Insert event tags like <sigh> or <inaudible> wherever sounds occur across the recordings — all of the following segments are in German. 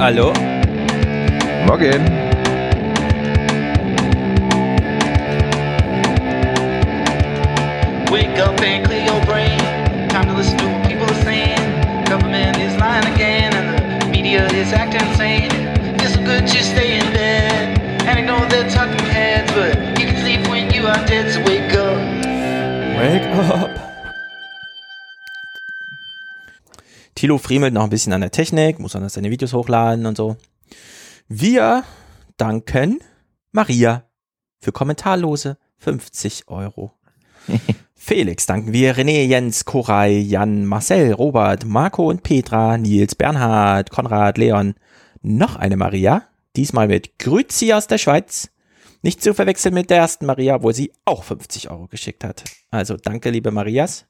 Hallo? Morgen. Wake up and clear your brain. Time to listen to what people are saying. Government is lying again, and the media is acting insane. It's so good to stay in bed and ignore their talking heads, but you can sleep when you are dead. So wake up. Wake up. Tilo friemelt noch ein bisschen an der Technik, muss dann seine Videos hochladen und so. Wir danken Maria für kommentarlose 50 Euro. <laughs> Felix danken wir René, Jens, Koray, Jan, Marcel, Robert, Marco und Petra, Nils, Bernhard, Konrad, Leon. Noch eine Maria, diesmal mit Grüzi aus der Schweiz. Nicht zu verwechseln mit der ersten Maria, wo sie auch 50 Euro geschickt hat. Also danke, liebe Marias.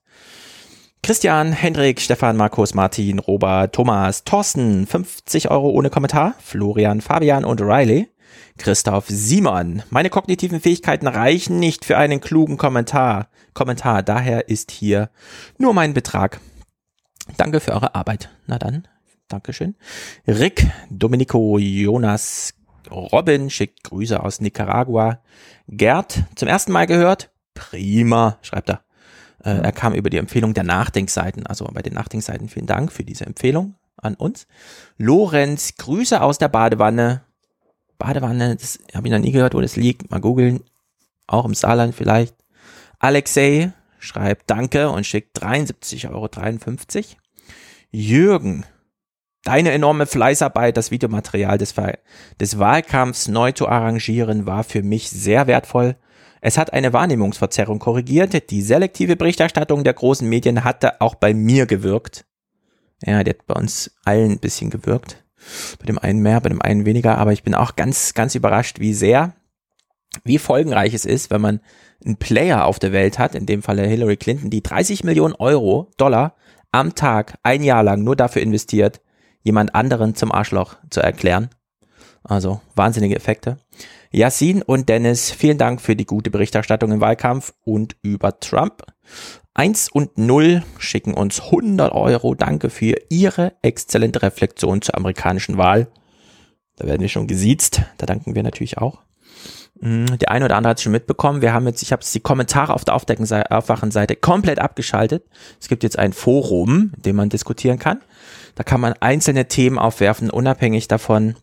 Christian, Hendrik, Stefan, Markus, Martin, Robert, Thomas, Thorsten, 50 Euro ohne Kommentar, Florian, Fabian und Riley, Christoph, Simon. Meine kognitiven Fähigkeiten reichen nicht für einen klugen Kommentar. Kommentar, daher ist hier nur mein Betrag. Danke für eure Arbeit. Na dann, Dankeschön. Rick, Domenico, Jonas, Robin schickt Grüße aus Nicaragua. Gerd, zum ersten Mal gehört? Prima, schreibt er. Äh, er kam über die Empfehlung der Nachdenkseiten. Also bei den Nachdenkseiten vielen Dank für diese Empfehlung an uns. Lorenz, Grüße aus der Badewanne. Badewanne, das habe ich noch nie gehört, wo das liegt. Mal googeln. Auch im Saarland vielleicht. Alexei schreibt Danke und schickt 73,53 Euro. Jürgen, deine enorme Fleißarbeit, das Videomaterial des, des Wahlkampfs neu zu arrangieren, war für mich sehr wertvoll. Es hat eine Wahrnehmungsverzerrung korrigiert. Die selektive Berichterstattung der großen Medien hatte auch bei mir gewirkt. Ja, die hat bei uns allen ein bisschen gewirkt. Bei dem einen mehr, bei dem einen weniger. Aber ich bin auch ganz, ganz überrascht, wie sehr, wie folgenreich es ist, wenn man einen Player auf der Welt hat, in dem Falle Hillary Clinton, die 30 Millionen Euro, Dollar am Tag, ein Jahr lang nur dafür investiert, jemand anderen zum Arschloch zu erklären. Also wahnsinnige Effekte. Yassin und Dennis, vielen Dank für die gute Berichterstattung im Wahlkampf und über Trump. Eins und null schicken uns 100 Euro. Danke für Ihre exzellente Reflexion zur amerikanischen Wahl. Da werden wir schon gesiezt. Da danken wir natürlich auch. Mm, Der eine oder andere hat es schon mitbekommen. Wir haben jetzt, ich habe die Kommentare auf der Aufwachenseite komplett abgeschaltet. Es gibt jetzt ein Forum, in dem man diskutieren kann. Da kann man einzelne Themen aufwerfen, unabhängig davon,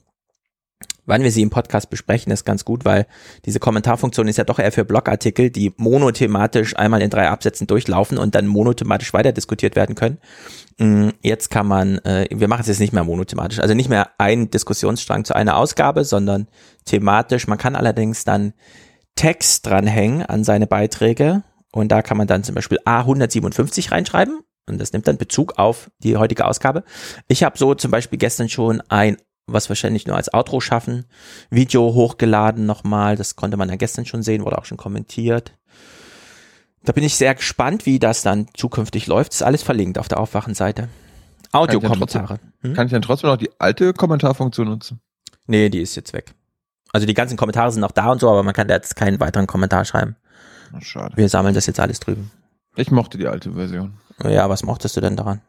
wann wir sie im Podcast besprechen, ist ganz gut, weil diese Kommentarfunktion ist ja doch eher für Blogartikel, die monothematisch einmal in drei Absätzen durchlaufen und dann monothematisch weiter diskutiert werden können. Mm, Jetzt kann man, äh, wir machen es jetzt nicht mehr monothematisch, also nicht mehr ein Diskussionsstrang zu einer Ausgabe, sondern thematisch. Man kann allerdings dann Text dranhängen an seine Beiträge und da kann man dann zum Beispiel A157 reinschreiben und das nimmt dann Bezug auf die heutige Ausgabe. Ich habe so zum Beispiel gestern schon ein was wahrscheinlich nur als Outro schaffen. Video hochgeladen nochmal, das konnte man ja gestern schon sehen, wurde auch schon kommentiert. Da bin ich sehr gespannt, wie das dann zukünftig läuft. Ist alles verlinkt auf der Aufwachenseite. Audiokommentare. Hm? Kann ich dann trotzdem noch die alte Kommentarfunktion nutzen? Nee, die ist jetzt weg. Also die ganzen Kommentare sind noch da und so, aber man kann da jetzt keinen weiteren Kommentar schreiben. Schade. Wir sammeln das jetzt alles drüben. Ich mochte die alte Version. Ja, was mochtest du denn daran?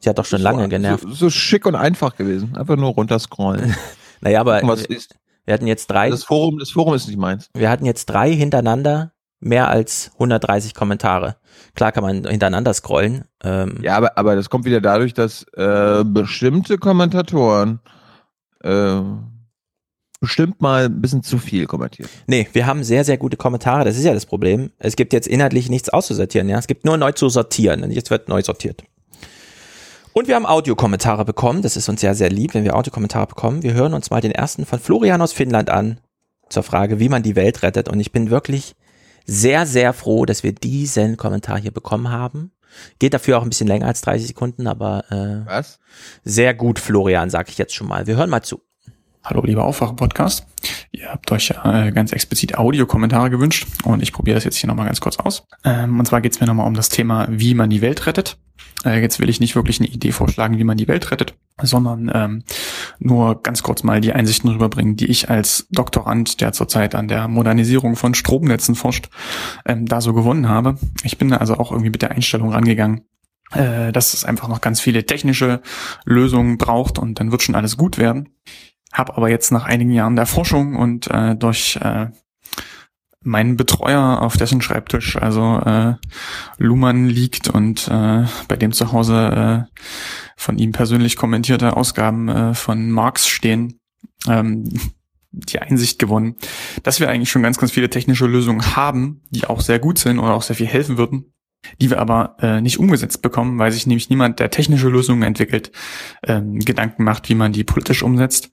Sie hat doch schon lange so, genervt. So, so schick und einfach gewesen. Einfach nur runterscrollen. <laughs> Naja, aber Gucken, wir hatten jetzt drei, Das Forum, das Forum ist nicht meins. wir hatten jetzt drei hintereinander mehr als 130 Kommentare. Klar kann man hintereinander scrollen. Ähm, Ja, aber, aber das kommt wieder dadurch, dass äh, bestimmte Kommentatoren äh, bestimmt mal ein bisschen zu viel kommentiert. Nee, wir haben sehr, sehr gute Kommentare. Das ist ja das Problem. Es gibt jetzt inhaltlich nichts auszusortieren. Ja, Es gibt nur neu zu sortieren. Und jetzt wird neu sortiert. Und wir haben Audiokommentare bekommen. Das ist uns ja sehr lieb, wenn wir Audiokommentare bekommen. Wir hören uns mal den ersten von Florian aus Finnland an zur Frage, wie man die Welt rettet. Und ich bin wirklich sehr, sehr froh, dass wir diesen Kommentar hier bekommen haben. Geht dafür auch ein bisschen länger als 30 Sekunden, aber äh, Was? sehr gut, Florian, sag ich jetzt schon mal. Wir hören mal zu. Hallo, lieber Aufwachen-Podcast. Ihr habt euch äh, ganz explizit Audiokommentare gewünscht und ich probiere das jetzt hier nochmal ganz kurz aus. Ähm, und zwar geht es mir nochmal um das Thema, wie man die Welt rettet. Äh, jetzt will ich nicht wirklich eine Idee vorschlagen, wie man die Welt rettet, sondern ähm, nur ganz kurz mal die Einsichten rüberbringen, die ich als Doktorand, der zurzeit an der Modernisierung von Stromnetzen forscht, ähm, da so gewonnen habe. Ich bin also auch irgendwie mit der Einstellung rangegangen, äh, dass es einfach noch ganz viele technische Lösungen braucht und dann wird schon alles gut werden. Hab aber jetzt nach einigen Jahren der Forschung und äh, durch äh, meinen Betreuer auf dessen Schreibtisch, also äh, Luhmann liegt und äh, bei dem zu Hause äh, von ihm persönlich kommentierte Ausgaben äh, von Marx stehen, ähm, die Einsicht gewonnen, dass wir eigentlich schon ganz, ganz viele technische Lösungen haben, die auch sehr gut sind oder auch sehr viel helfen würden, die wir aber äh, nicht umgesetzt bekommen, weil sich nämlich niemand, der technische Lösungen entwickelt, ähm, Gedanken macht, wie man die politisch umsetzt.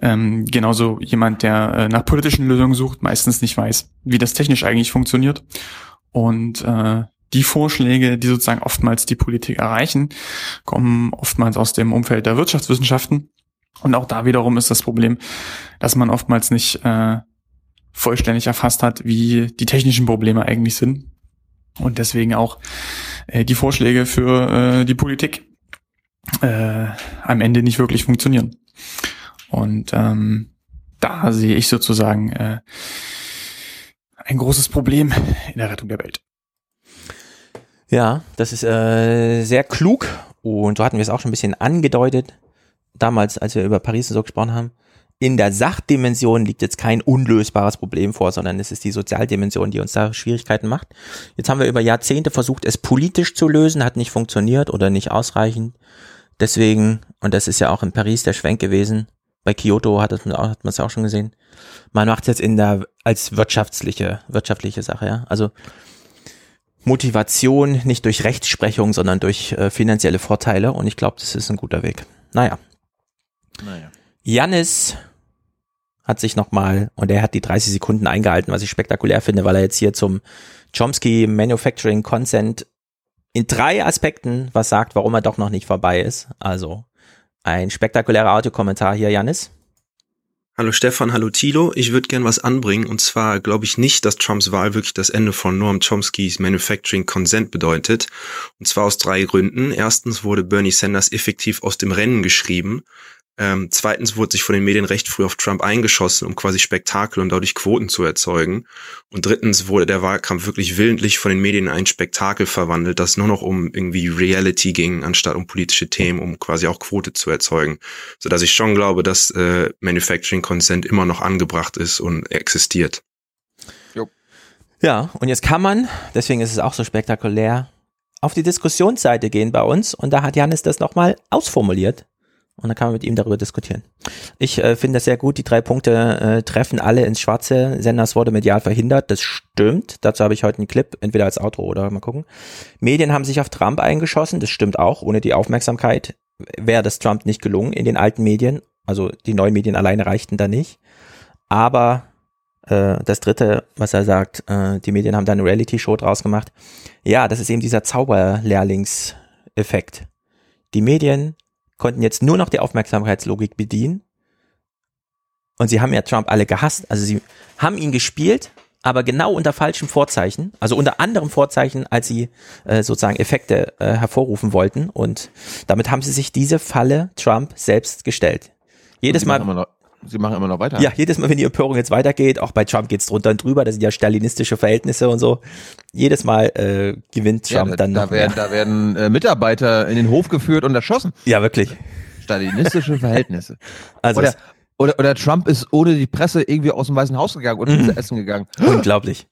Ähm, genauso jemand, der äh, nach politischen Lösungen sucht, meistens nicht weiß, wie das technisch eigentlich funktioniert. Und äh, die Vorschläge, die sozusagen oftmals die Politik erreichen, kommen oftmals aus dem Umfeld der Wirtschaftswissenschaften. Und auch da wiederum ist das Problem, dass man oftmals nicht äh, vollständig erfasst hat, wie die technischen Probleme eigentlich sind und deswegen auch äh, die Vorschläge für äh, die Politik äh, am Ende nicht wirklich funktionieren. Und ähm, da sehe ich sozusagen äh, ein großes Problem in der Rettung der Welt. Ja, das ist äh, sehr klug und so hatten wir es auch schon ein bisschen angedeutet, damals, als wir über Paris so gesprochen haben in der Sachdimension liegt jetzt kein unlösbares Problem vor, sondern es ist die Sozialdimension, die uns da Schwierigkeiten macht. Jetzt haben wir über Jahrzehnte versucht, es politisch zu lösen, hat nicht funktioniert oder nicht ausreichend. Deswegen, und das ist ja auch in Paris der Schwenk gewesen, bei Kyoto hat, es, hat man es auch schon gesehen, man macht es jetzt in der, als wirtschaftliche, wirtschaftliche Sache, ja. Also, Motivation nicht durch Rechtsprechung, sondern durch äh, finanzielle Vorteile und ich glaube, das ist ein guter Weg. Naja. Naja. Jannis hat sich nochmal, und er hat die 30 Sekunden eingehalten, was ich spektakulär finde, weil er jetzt hier zum Chomsky Manufacturing Consent in drei Aspekten was sagt, warum er doch noch nicht vorbei ist. Also ein spektakulärer Audiokommentar hier, Jannis. Hallo Stefan, hallo Tilo. Ich würde gern was anbringen und zwar glaube ich nicht, dass Trumps Wahl wirklich das Ende von Noam Chomskys Manufacturing Consent bedeutet. Und zwar aus drei Gründen. Erstens wurde Bernie Sanders effektiv aus dem Rennen geschrieben. Ähm, zweitens wurde sich von den Medien recht früh auf Trump eingeschossen, um quasi Spektakel und dadurch Quoten zu erzeugen. Und drittens wurde der Wahlkampf wirklich willentlich von den Medien in ein Spektakel verwandelt, das nur noch um irgendwie Reality ging, anstatt um politische Themen, um quasi auch Quote zu erzeugen. Sodass ich schon glaube, dass äh, Manufacturing Consent immer noch angebracht ist und existiert. Jo. Ja, und jetzt kann man, deswegen ist es auch so spektakulär, auf die Diskussionsseite gehen bei uns und da hat Janis das nochmal ausformuliert und dann kann man mit ihm darüber diskutieren. Ich äh, finde das sehr gut. Die drei Punkte äh, treffen alle ins Schwarze. Senders wurde medial verhindert. Das stimmt. Dazu habe ich heute einen Clip, entweder als Auto oder mal gucken. Medien haben sich auf Trump eingeschossen. Das stimmt auch. Ohne die Aufmerksamkeit wäre das Trump nicht gelungen in den alten Medien. Also die neuen Medien alleine reichten da nicht. Aber äh, das dritte, was er sagt, äh, die Medien haben da eine Reality-Show draus gemacht. Ja, das ist eben dieser Zauberlehrlingseffekt. Die Medien konnten jetzt nur noch die Aufmerksamkeitslogik bedienen. Und sie haben ja Trump alle gehasst. Also sie haben ihn gespielt, aber genau unter falschem Vorzeichen, also unter anderem Vorzeichen, als sie äh, sozusagen Effekte äh, hervorrufen wollten. Und damit haben sie sich diese Falle Trump selbst gestellt. Jedes Mal. Sie machen immer noch weiter. Ja, jedes Mal, wenn die Empörung jetzt weitergeht, auch bei Trump geht's drunter und drüber, das sind ja stalinistische Verhältnisse und so. Jedes Mal äh, gewinnt Trump ja, da, dann da noch. Werden, da werden äh, Mitarbeiter in den Hof geführt und erschossen. Ja, wirklich. Stalinistische <laughs> Verhältnisse. Also oder, oder, oder Trump ist ohne die Presse irgendwie aus dem Weißen Haus gegangen und mhm. essen gegangen. <gasps> Unglaublich.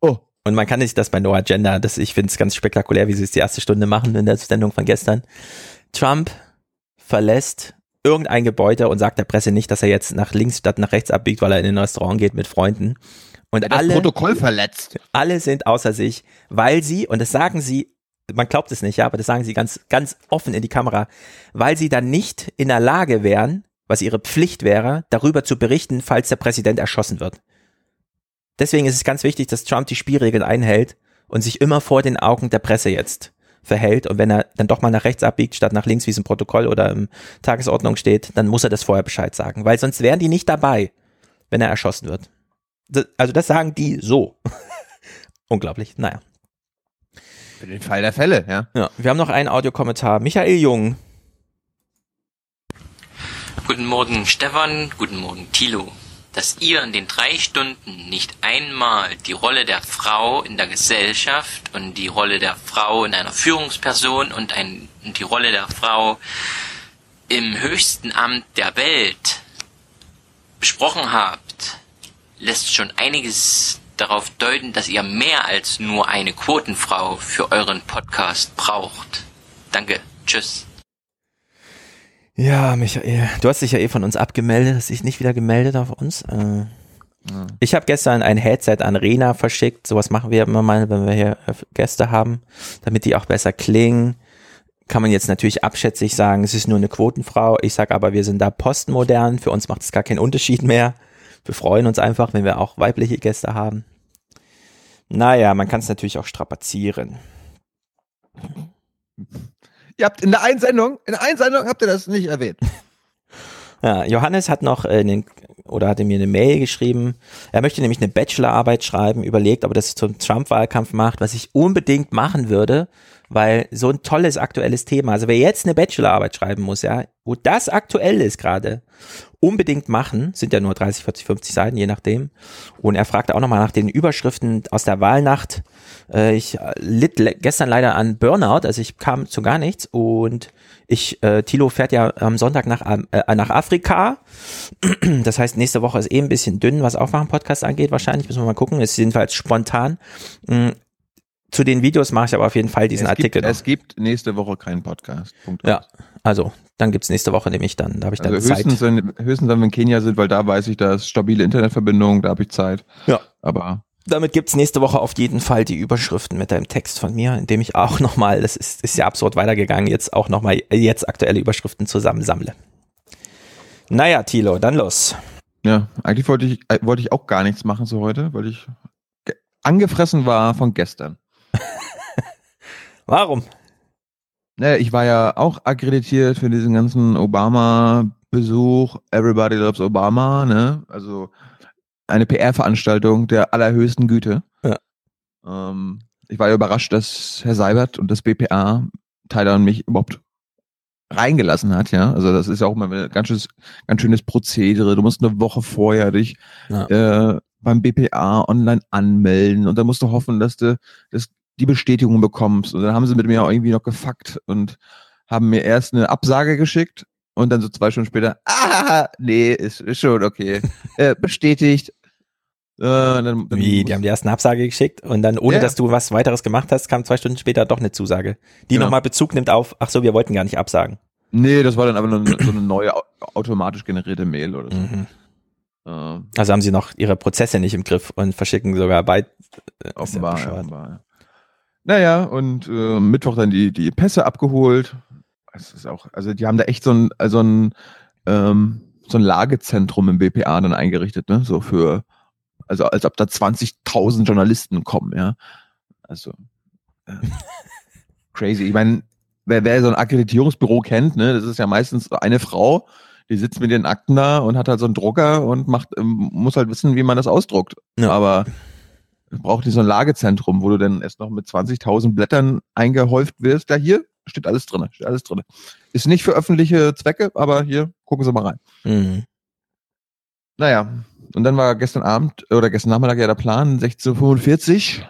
Oh. Und man kann nicht das bei No Agenda, das, ich finde es ganz spektakulär, wie sie es die erste Stunde machen in der Sendung von gestern. Trump verlässt irgendein Gebäude und sagt der Presse nicht, dass er jetzt nach links statt nach rechts abbiegt, weil er in ein Restaurant geht mit Freunden. Und er alle, Protokoll verletzt. Alle sind außer sich, weil sie, und das sagen sie, man glaubt es nicht, ja, aber das sagen sie ganz, ganz offen in die Kamera, weil sie dann nicht in der Lage wären, was ihre Pflicht wäre, darüber zu berichten, falls der Präsident erschossen wird. Deswegen ist es ganz wichtig, dass Trump die Spielregeln einhält und sich immer vor den Augen der Presse jetzt verhält und wenn er dann doch mal nach rechts abbiegt, statt nach links, wie es im Protokoll oder im Tagesordnung steht, dann muss er das vorher Bescheid sagen, weil sonst wären die nicht dabei, wenn er erschossen wird. Also das sagen die so. <laughs> Unglaublich, naja. Für den Fall der Fälle, ja. Ja, wir haben noch einen Audiokommentar. Michael Jung. Guten Morgen, Stefan. Guten Morgen, Thilo. Dass ihr in den drei Stunden nicht einmal die Rolle der Frau in der Gesellschaft und die Rolle der Frau in einer Führungsperson und, ein, und die Rolle der Frau im höchsten Amt der Welt besprochen habt, lässt schon einiges darauf deuten, dass ihr mehr als nur eine Quotenfrau für euren Podcast braucht. Danke. Tschüss. Ja, Michael, du hast dich ja eh von uns abgemeldet, hast dich nicht wieder gemeldet auf uns. Äh, Ich habe gestern ein Headset an Rena verschickt. Sowas machen wir immer mal, wenn wir hier äh, Gäste haben, damit die auch besser klingen. Kann man jetzt natürlich abschätzig sagen, es ist nur eine Quotenfrau. Ich sag aber, wir sind da postmodern. Für uns macht es gar keinen Unterschied mehr. Wir freuen uns einfach, wenn wir auch weibliche Gäste haben. Naja, man kann es natürlich auch strapazieren. Ihr habt in der Einsendung, in der Einsendung habt ihr das nicht erwähnt. <laughs> Ja, Johannes hat noch äh, den, oder hatte mir eine Mail geschrieben. Er möchte nämlich eine Bachelorarbeit schreiben, überlegt, ob er das zum Trump-Wahlkampf macht, was ich unbedingt machen würde, weil so ein tolles aktuelles Thema. Also wer jetzt eine Bachelorarbeit schreiben muss, ja, wo das aktuell ist gerade, unbedingt machen, sind ja nur 30, 40, 50 Seiten, je nachdem. Und er fragte auch nochmal nach den Überschriften aus der Wahlnacht. Äh, ich äh, litt gestern leider an Burnout, also ich kam zu gar nichts und ich, äh, Tilo fährt ja am Sonntag nach, äh, nach Afrika. <clears throat> Das heißt, nächste Woche ist eh ein bisschen dünn, was Aufwachen-Podcast angeht, wahrscheinlich. Müssen wir mal gucken. Ist jedenfalls spontan. Zu den Videos mache ich aber auf jeden Fall diesen es Artikel. Gibt, es gibt nächste Woche keinen Podcast. Punkt Ja, also dann gibt's nächste Woche nämlich dann. Da habe ich dann Also Zeit. höchstens, wenn, höchstens, wenn wir in Kenia sind, weil da weiß ich, da ist stabile Internetverbindung, da habe ich Zeit. Ja. Aber Damit gibt's nächste Woche auf jeden Fall die Überschriften mit einem Text von mir, in dem ich auch <laughs> nochmal, das ist, ist ja absurd weitergegangen, jetzt auch nochmal jetzt aktuelle Überschriften zusammensammle. Naja, Tilo, dann los. ja, eigentlich wollte ich, äh, wollte ich auch gar nichts machen so heute, weil ich ge- angefressen war von gestern. Warum? Ne, ich war ja auch akkreditiert für diesen ganzen Obama-Besuch. Everybody loves Obama, ne? Also eine PR-Veranstaltung der allerhöchsten Güte. Ja. Ähm, ich war ja überrascht, dass Herr Seibert und das BPA Tyler und mich überhaupt reingelassen hat, ja. Also das ist ja auch mal ein ganz schönes, ganz schönes Prozedere. Du musst eine Woche vorher dich Ja. äh, beim BPA online anmelden und dann musst du hoffen, dass du das, die Bestätigung bekommst. Und dann haben sie mit mir auch irgendwie noch gefuckt und haben mir erst eine Absage geschickt und dann so zwei Stunden später, ah, nee, ist, ist schon okay. <laughs> äh, bestätigt. Äh, dann, dann Wie, die haben dir erst eine Absage geschickt und dann, ohne Ja. dass du was weiteres gemacht hast, kam zwei Stunden später doch eine Zusage, die Genau. nochmal Bezug nimmt auf, ach so, wir wollten gar nicht absagen. Nee, das war dann aber nur so eine neue au- automatisch generierte Mail oder so. Mhm. Äh, Also haben sie noch ihre Prozesse nicht im Griff und verschicken sogar bei. äh, Offenbar, ja, offenbar. Ja. Naja, und äh, Mittwoch dann die, die Pässe abgeholt. Es ist auch, also die haben da echt so ein, also ein, ähm, so ein Lagezentrum im BPA dann eingerichtet, ne? So für, also als ob da 20.000 Journalisten kommen, ja. Also äh, <laughs> crazy. Ich meine, wer, wer so ein Akkreditierungsbüro kennt, ne, das ist ja meistens eine Frau, die sitzt mit ihren Akten da und hat halt so einen Drucker und macht, ähm, muss halt wissen, wie man das ausdruckt. Ja. Aber braucht die so ein Lagezentrum, wo du dann erst noch mit 20.000 Blättern eingehäuft wirst. Da hier steht alles drin, steht alles drin. Ist nicht für öffentliche Zwecke, aber hier gucken Sie mal rein. Mhm. Naja, und dann war gestern Abend oder gestern Nachmittag ja der Plan, 16.45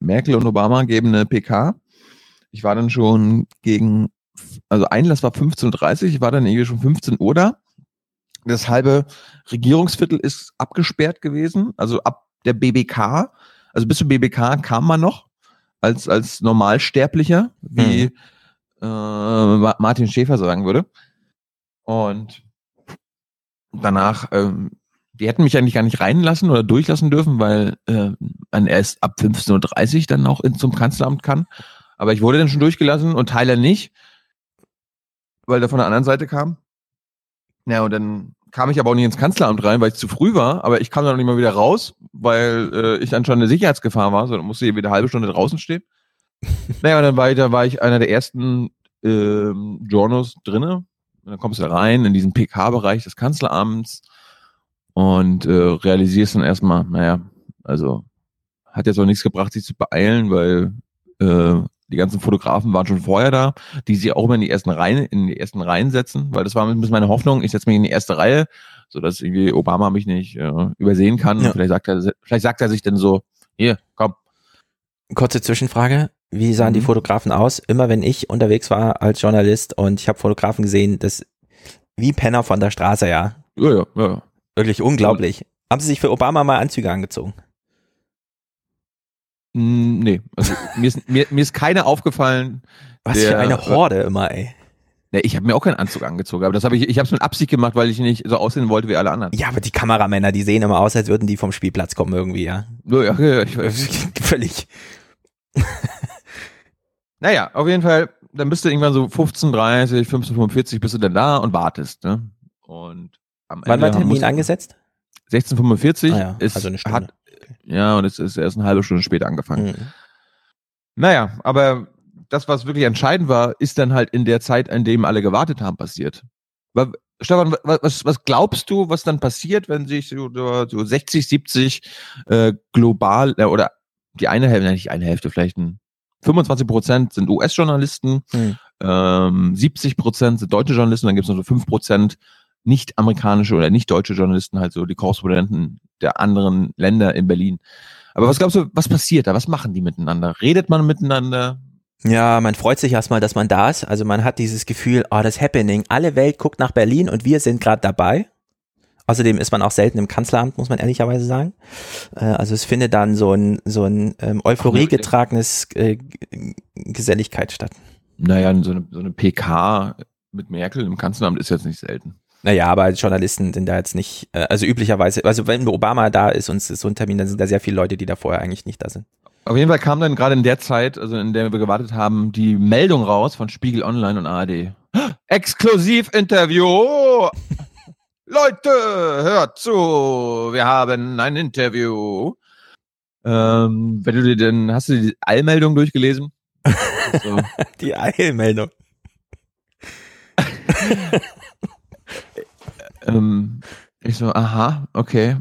Merkel und Obama geben eine PK. Ich war dann schon gegen, also Einlass war 15.30 Uhr, ich war dann irgendwie schon 15 Uhr da. Das halbe Regierungsviertel ist abgesperrt gewesen, also ab der BBK, also bis zum BBK kam man noch als, als Normalsterblicher, wie äh, Ma- Martin Schäfer sagen würde. Und danach, ähm, die hätten mich eigentlich gar nicht reinlassen oder durchlassen dürfen, weil äh, man erst ab 15.30 Uhr dann auch in, zum Kanzleramt kann. Aber ich wurde dann schon durchgelassen und Tyler nicht, weil der von der anderen Seite kam. Ja, und dann kam ich aber auch nicht ins Kanzleramt rein, weil ich zu früh war, aber ich kam dann noch nicht mal wieder raus, weil äh, ich dann schon eine Sicherheitsgefahr war, sondern musste hier wieder eine halbe Stunde draußen stehen. <laughs> naja, und dann war ich, da war ich einer der ersten ähm, Journos drinne. Und dann kommst du rein in diesen PK-Bereich des Kanzleramts und äh, realisierst dann erstmal, naja, also hat jetzt auch nichts gebracht, sich zu beeilen, weil äh, die ganzen Fotografen waren schon vorher da, die sie auch immer in die ersten Reihen, in die ersten Reihen setzen, weil das war ein bisschen meine Hoffnung. Ich setze mich in die erste Reihe, so dass irgendwie Obama mich nicht äh, übersehen kann. Ja. Vielleicht sagt er, vielleicht sagt er sich dann so, hier, komm. Kurze Zwischenfrage. Wie sahen die Mhm. Fotografen aus? Immer wenn ich unterwegs war als Journalist und ich habe Fotografen gesehen, das wie Penner von der Straße, ja. Ja, ja, ja. Wirklich unglaublich. Haben sie sich für Obama mal Anzüge angezogen? Mm, Nee, also mir ist, mir, mir ist keiner aufgefallen. Was Der, für eine äh, Horde immer, ey. Nee, ich habe mir auch keinen Anzug angezogen, aber das habe ich, ich habe es mit Absicht gemacht, weil ich nicht so aussehen wollte wie alle anderen. Ja, aber die Kameramänner, die sehen immer aus, als würden die vom Spielplatz kommen irgendwie, ja. Ja, ja, ja, ich weiß. <laughs> Völlig. <laughs> Naja, auf jeden Fall, dann bist du irgendwann so 15.30, 15.45 bist du dann da und wartest. Ne? Und am Wann war Ende Termin musst- angesetzt? 16.45 Ah ja, ist, also eine Stunde. Hat, ja, und es ist erst eine halbe Stunde später angefangen. Mhm. Naja, aber das, was wirklich entscheidend war, ist dann halt in der Zeit, in dem alle gewartet haben, passiert. Wa- Stefan, wa- was, was glaubst du, was dann passiert, wenn sich so, so so 60, 70 äh, global äh, oder die eine Hälfte, nicht eine Hälfte, vielleicht ein 25 Prozent sind US-Journalisten, Hm. ähm, 70 Prozent sind deutsche Journalisten, dann gibt es noch so 5 Prozent nicht-amerikanische oder nicht deutsche Journalisten, halt so die Korrespondenten der anderen Länder in Berlin. Aber was glaubst du, was passiert da? Was machen die miteinander? Redet man miteinander? Ja, man freut sich erstmal, dass man da ist. Also man hat dieses Gefühl, oh, das Happening. Alle Welt guckt nach Berlin und wir sind gerade dabei. Außerdem ist man auch selten im Kanzleramt, muss man ehrlicherweise sagen. Äh, also es findet dann so ein, so ein ähm, euphoriegetragenes äh, G- Geselligkeit statt. Naja, so eine, so eine PK mit Merkel im Kanzleramt ist jetzt nicht selten. Naja, aber Journalisten sind da jetzt nicht, äh, also üblicherweise, also wenn Obama da ist und es ist so ein Termin, dann sind da sehr viele Leute, die da vorher eigentlich nicht da sind. Auf jeden Fall kam dann gerade in der Zeit, also in der wir gewartet haben, die Meldung raus von Spiegel Online und ARD. <gasps> Exklusivinterview! <laughs> Leute, hört zu, wir haben ein Interview. Ähm, wenn du dir denn, hast du die Allmeldung durchgelesen? <laughs> so. Die Eilmeldung. <laughs> ähm, ich so, aha, okay.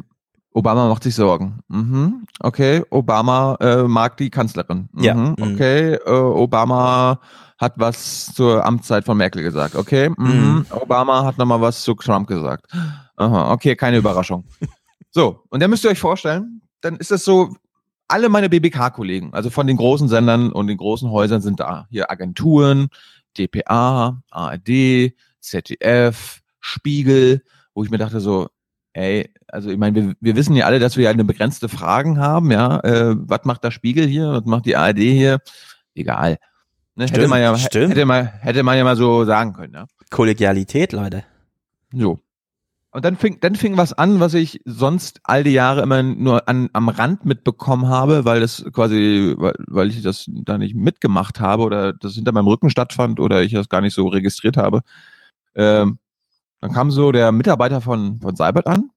Obama macht sich Sorgen. Mhm, okay. Obama äh, mag die Kanzlerin. Mhm, Ja, mhm. Okay. Äh, Obama hat was zur Amtszeit von Merkel gesagt. Okay. Mhm. Mhm. Obama hat nochmal was zu Trump gesagt. Aha, okay, keine Überraschung. <laughs> so, und dann müsst ihr euch vorstellen, dann ist es so, alle meine BBK-Kollegen, also von den großen Sendern und den großen Häusern sind da. Hier Agenturen, DPA, ARD, ZDF, Spiegel, wo ich mir dachte so, ey, also ich meine, wir, wir wissen ja alle, dass wir ja eine begrenzte Fragen haben, ja. Äh, was macht der Spiegel hier? Was macht die ARD hier? Egal. Ne, hätte man ja, stimmt. hätte man, hätte man ja mal so sagen können, ja. Kollegialität, Leute. So. Und dann fing, dann fing was an, was ich sonst all die Jahre immer nur an, am Rand mitbekommen habe, weil das quasi, weil, weil ich das da nicht mitgemacht habe oder das hinter meinem Rücken stattfand oder ich das gar nicht so registriert habe. Ähm, dann kam so der Mitarbeiter von, von Seibert an,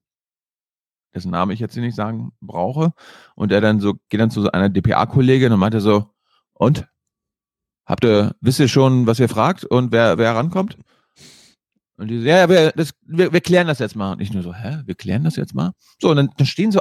dessen Name ich jetzt hier nicht sagen brauche, und der dann so, geht dann zu so einer DPA-Kollegin und meinte so, und? Habt ihr, wisst ihr schon, was ihr fragt und wer, wer rankommt? Und die so, ja, ja, wir, das, wir, wir klären das jetzt mal. Und ich nur so, hä, wir klären das jetzt mal? So, und dann, dann stehen so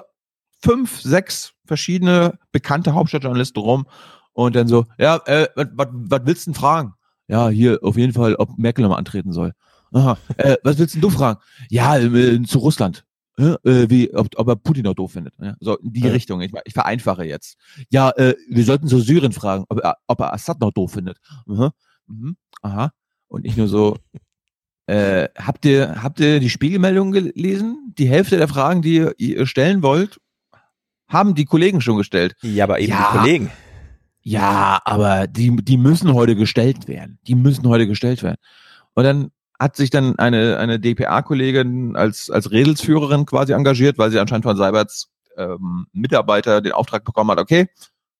fünf, sechs verschiedene bekannte Hauptstadtjournalisten rum und dann so, ja, äh, was willst du denn fragen? Ja, hier, auf jeden Fall, ob Merkel nochmal antreten soll. Aha, äh, was willst denn du fragen? Ja, äh, zu Russland. Äh, wie, ob, ob er Putin auch doof findet. Ja, so in die Ja. Richtung. Ich, ich vereinfache jetzt. Ja, äh, wir sollten zu Syrien fragen, ob er, ob er Assad noch doof findet. Aha, mhm, aha. Und ich nur so, <laughs> äh, habt ihr, habt ihr die Spiegelmeldung gelesen? Die Hälfte der Fragen, die ihr, ihr stellen wollt, haben die Kollegen schon gestellt. Ja, aber eben Ja. die Kollegen. Ja, aber die, die müssen heute gestellt werden. Die müssen heute gestellt werden. Und dann hat sich dann eine, eine DPA-Kollegin als, als Redelsführerin quasi engagiert, weil sie anscheinend von Seiberts ähm, Mitarbeiter den Auftrag bekommen hat, okay,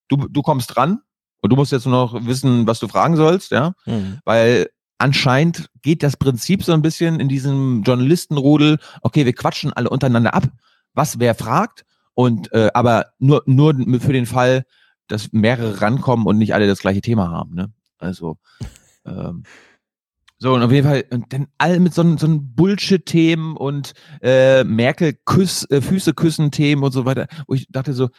du, du kommst dran und du musst jetzt nur noch wissen, was du fragen sollst, ja. Hm. Weil anscheinend geht das Prinzip so ein bisschen in diesem Journalistenrudel, okay, wir quatschen alle untereinander ab, was wer fragt, und äh, aber nur, nur für den Fall, dass mehrere rankommen und nicht alle das gleiche Thema haben. Ne? Also ähm, so, und auf jeden Fall, und dann all mit so, so Bullshit-Themen und äh, Merkel küss, äh, Füße küssen Themen und so weiter, wo ich dachte so,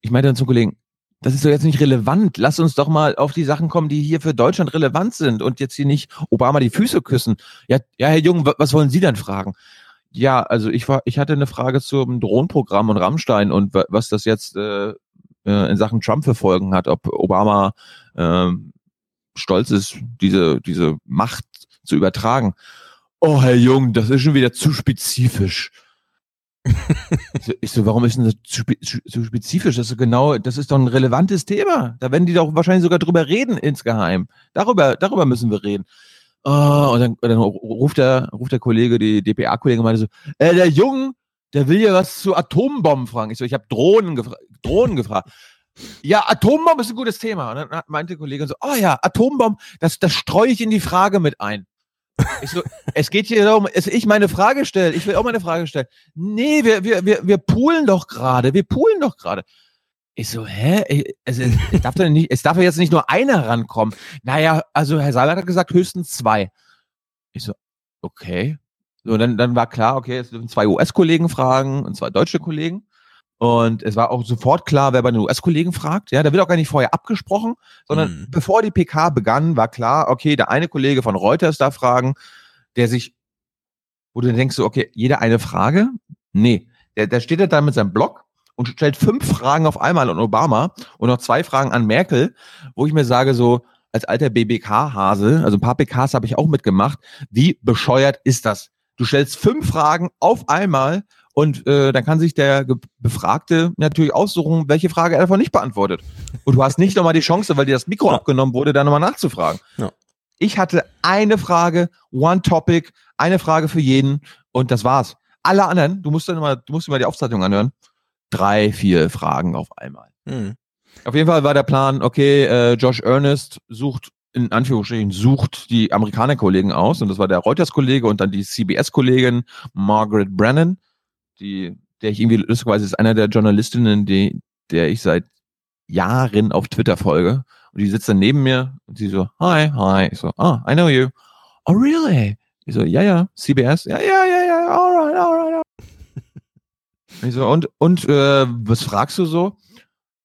ich meinte dann zum Kollegen, das ist doch jetzt nicht relevant. Lass uns doch mal auf die Sachen kommen, die hier für Deutschland relevant sind und jetzt hier nicht Obama die Füße küssen. Ja, ja, Herr Jung, wa- was wollen Sie denn fragen? Ja, also ich war, ich hatte eine Frage zum Drohnenprogramm und Rammstein und wa- was das jetzt äh, äh, in Sachen Trump für Folgen hat, ob Obama ähm, stolz ist, diese, diese Macht zu übertragen. Oh, Herr Jung, das ist schon wieder zu spezifisch. ich, so, warum ist denn das zu, zu spezifisch? Das ist genau, das ist doch ein relevantes Thema. Da werden die doch wahrscheinlich sogar drüber reden insgeheim. Darüber, darüber müssen wir reden. Oh, und dann, dann ruft der, ruft der Kollege, die DPA-Kollege, meinte so, äh, der Jung, der will ja was zu Atombomben fragen. Ich so, ich habe Drohnen, gefra Drohnen gefragt. Ja, Atombomben ist ein gutes Thema. Und dann meinte der Kollege so, oh ja, Atombomben, das, das streue ich in die Frage mit ein. Ich so, es geht hier darum, dass ich meine Frage stelle. Ich will auch meine Frage stellen. Nee, wir, wir, wir, wir poolen doch gerade. Wir poolen doch gerade. Ich so, hä? Also, es darf doch nicht, es darf ja jetzt nicht nur einer rankommen. Naja, also Herr Salat hat gesagt, höchstens zwei. Ich so, okay. So, dann, dann war klar, okay, es dürfen zwei US-Kollegen fragen und zwei deutsche Kollegen. Und es war auch sofort klar, wer bei den US-Kollegen fragt. Ja, da wird auch gar nicht vorher abgesprochen, sondern Mhm. bevor die PK begann, war klar, okay, der eine Kollege von Reuters darf fragen, der sich, wo du denkst, so, okay, jeder eine Frage? Nee, der, der steht da mit seinem Blog und stellt fünf Fragen auf einmal an Obama und noch zwei Fragen an Merkel, wo ich mir sage, so, als alter BBK-Hase, also ein paar PKs habe ich auch mitgemacht, wie bescheuert ist das? Du stellst fünf Fragen auf einmal und äh, dann kann sich der Befragte natürlich aussuchen, welche Frage er davon nicht beantwortet. Und du hast nicht nochmal die Chance, weil dir das Mikro Ja. abgenommen wurde, da nochmal nachzufragen. Ja. Ich hatte eine Frage, one topic, eine Frage für jeden und das war's. Alle anderen, du musst dann mal, du musst dir mal die Aufzeichnung anhören, drei, vier Fragen auf einmal. Hm. Auf jeden Fall war der Plan, okay, äh, Josh Ernest sucht, in Anführungsstrichen, sucht die Amerikaner-Kollegen aus. Und das war der Reuters-Kollege und dann die CBS-Kollegin Margaret Brennan, die, der ich irgendwie, lustigerweise ist einer der Journalistinnen, die, der ich seit Jahren auf Twitter folge. Und die sitzt dann neben mir und sie so, hi, hi. Ich so, ah, I know you. Oh, really? Ich so, ja, ja, CBS. Ja, ja, ja, ja, alright, alright, alright. <laughs> Ich so, und, und, äh, was fragst du so?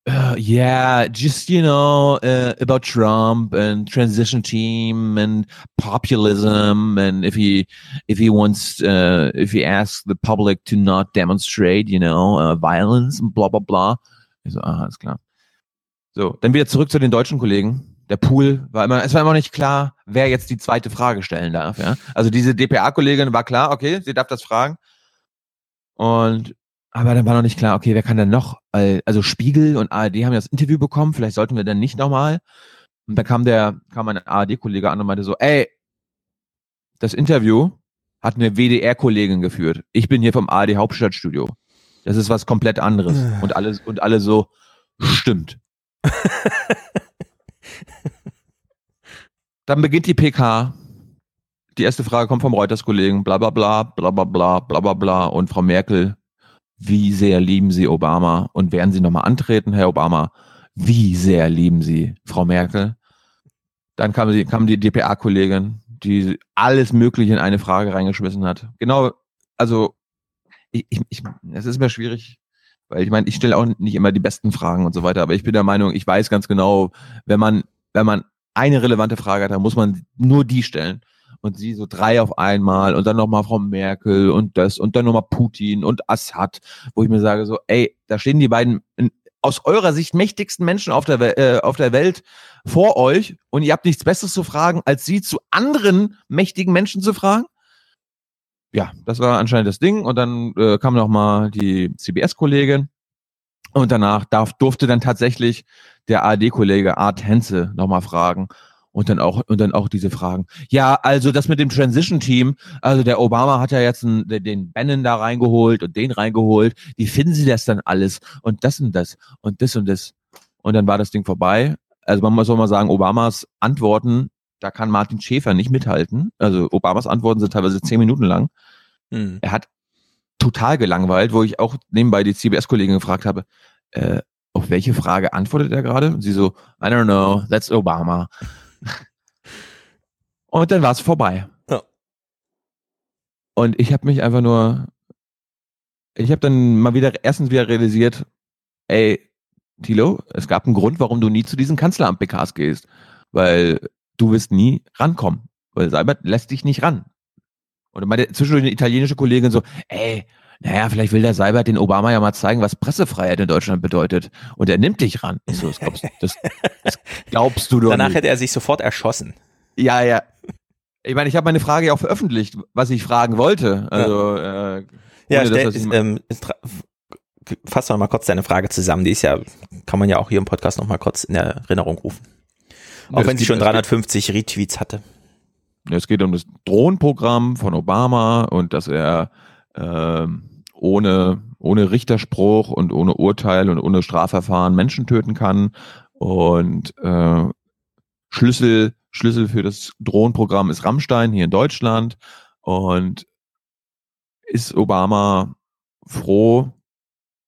Uh, yeah, just you know uh, about Trump and transition team and populism and if he if he wants uh, if he asks the public to not demonstrate, you know, uh, violence and blah blah blah. Ich so, ah, alles klar. So, dann wieder zurück zu den deutschen Kollegen. Der Pool war immer, es war immer nicht klar, wer jetzt die zweite Frage stellen darf. Ja? Also diese DPA-Kollegin war klar, okay, sie darf das fragen. Und aber dann war noch nicht klar, okay, wer kann denn noch? Weil- Also Spiegel und ARD haben ja das Interview bekommen, vielleicht sollten wir dann nicht nochmal. Und da kam der, kam ein ARD-Kollege an und meinte so, ey, das Interview hat eine WDR-Kollegin geführt. Ich bin hier vom ARD Hauptstadtstudio. Das ist was komplett anderes. Und alle, und alle so, stimmt. <laughs> Dann beginnt die PK. Die erste Frage kommt vom Reuters-Kollegen, bla bla bla, bla bla bla, bla bla bla. Und Frau Merkel, wie sehr lieben Sie Obama? Und werden Sie nochmal antreten, Herr Obama? Wie sehr lieben Sie Frau Merkel? Dann kam, sie, kam die DPA-Kollegin, die alles Mögliche in eine Frage reingeschmissen hat. Genau, also ich, ich, ich es ist mir schwierig, weil ich meine, ich stelle auch nicht immer die besten Fragen und so weiter, aber ich bin der Meinung, ich weiß ganz genau, wenn man, wenn man eine relevante Frage hat, dann muss man nur die stellen. Und sie so drei auf einmal und dann nochmal Frau Merkel und das und dann nochmal Putin und Assad, wo ich mir sage so, ey, da stehen die beiden in, aus eurer Sicht mächtigsten Menschen auf der, äh, auf der Welt vor euch und ihr habt nichts Besseres zu fragen, als sie zu anderen mächtigen Menschen zu fragen? Ja, das war anscheinend das Ding. Und dann äh, kam noch mal die CBS-Kollegin. Und danach darf, durfte dann tatsächlich der ARD-Kollege Art Henze noch mal fragen. Und dann auch, und dann auch diese Fragen. Ja, also das mit dem Transition-Team, also der Obama hat ja jetzt einen, den- Bannon da reingeholt und den reingeholt. Wie finden Sie das dann alles? Und das und das und das und das. Und dann war das Ding vorbei. Also man muss auch mal sagen, Obamas Antworten, da kann Martin Schäfer nicht mithalten. Also Obamas Antworten sind teilweise zehn Minuten lang. Hm. Er hat total gelangweilt, wo ich auch nebenbei die CBS-Kollegin gefragt habe, äh, auf welche Frage antwortet er gerade? Und sie so, I don't know, that's Obama. Und dann war es vorbei. Ja. Und ich habe mich einfach nur, ich habe dann mal wieder erstens wieder realisiert, ey, Thilo, es gab einen Grund, warum du nie zu diesen Kanzleramt-PKs gehst. Weil du wirst nie rankommen. Weil Seibert lässt dich nicht ran. Und meine zwischendurch eine italienische Kollegin so, ey, naja, vielleicht will der Seibert den Obama ja mal zeigen, was Pressefreiheit in Deutschland bedeutet. Und er nimmt dich ran. Ich so, das glaubst, das, das glaubst du doch Danach nicht. hätte er sich sofort erschossen. Ja, ja. Ich meine, ich habe meine Frage ja auch veröffentlicht, was ich fragen wollte. Also, äh, Ja, ohne, dass stell, das- ist, ähm, fass doch mal kurz deine Frage zusammen. Die ist ja, kann man ja auch hier im Podcast noch mal kurz in Erinnerung rufen. Auch es wenn sie geht- schon es geht- 350 Retweets hatte. Es geht um das Drohnenprogramm von Obama und dass er ähm, ohne, ohne Richterspruch und ohne Urteil und ohne Strafverfahren Menschen töten kann. Und äh, Schlüssel, Schlüssel für das Drohnenprogramm ist Rammstein hier in Deutschland. Und ist Obama froh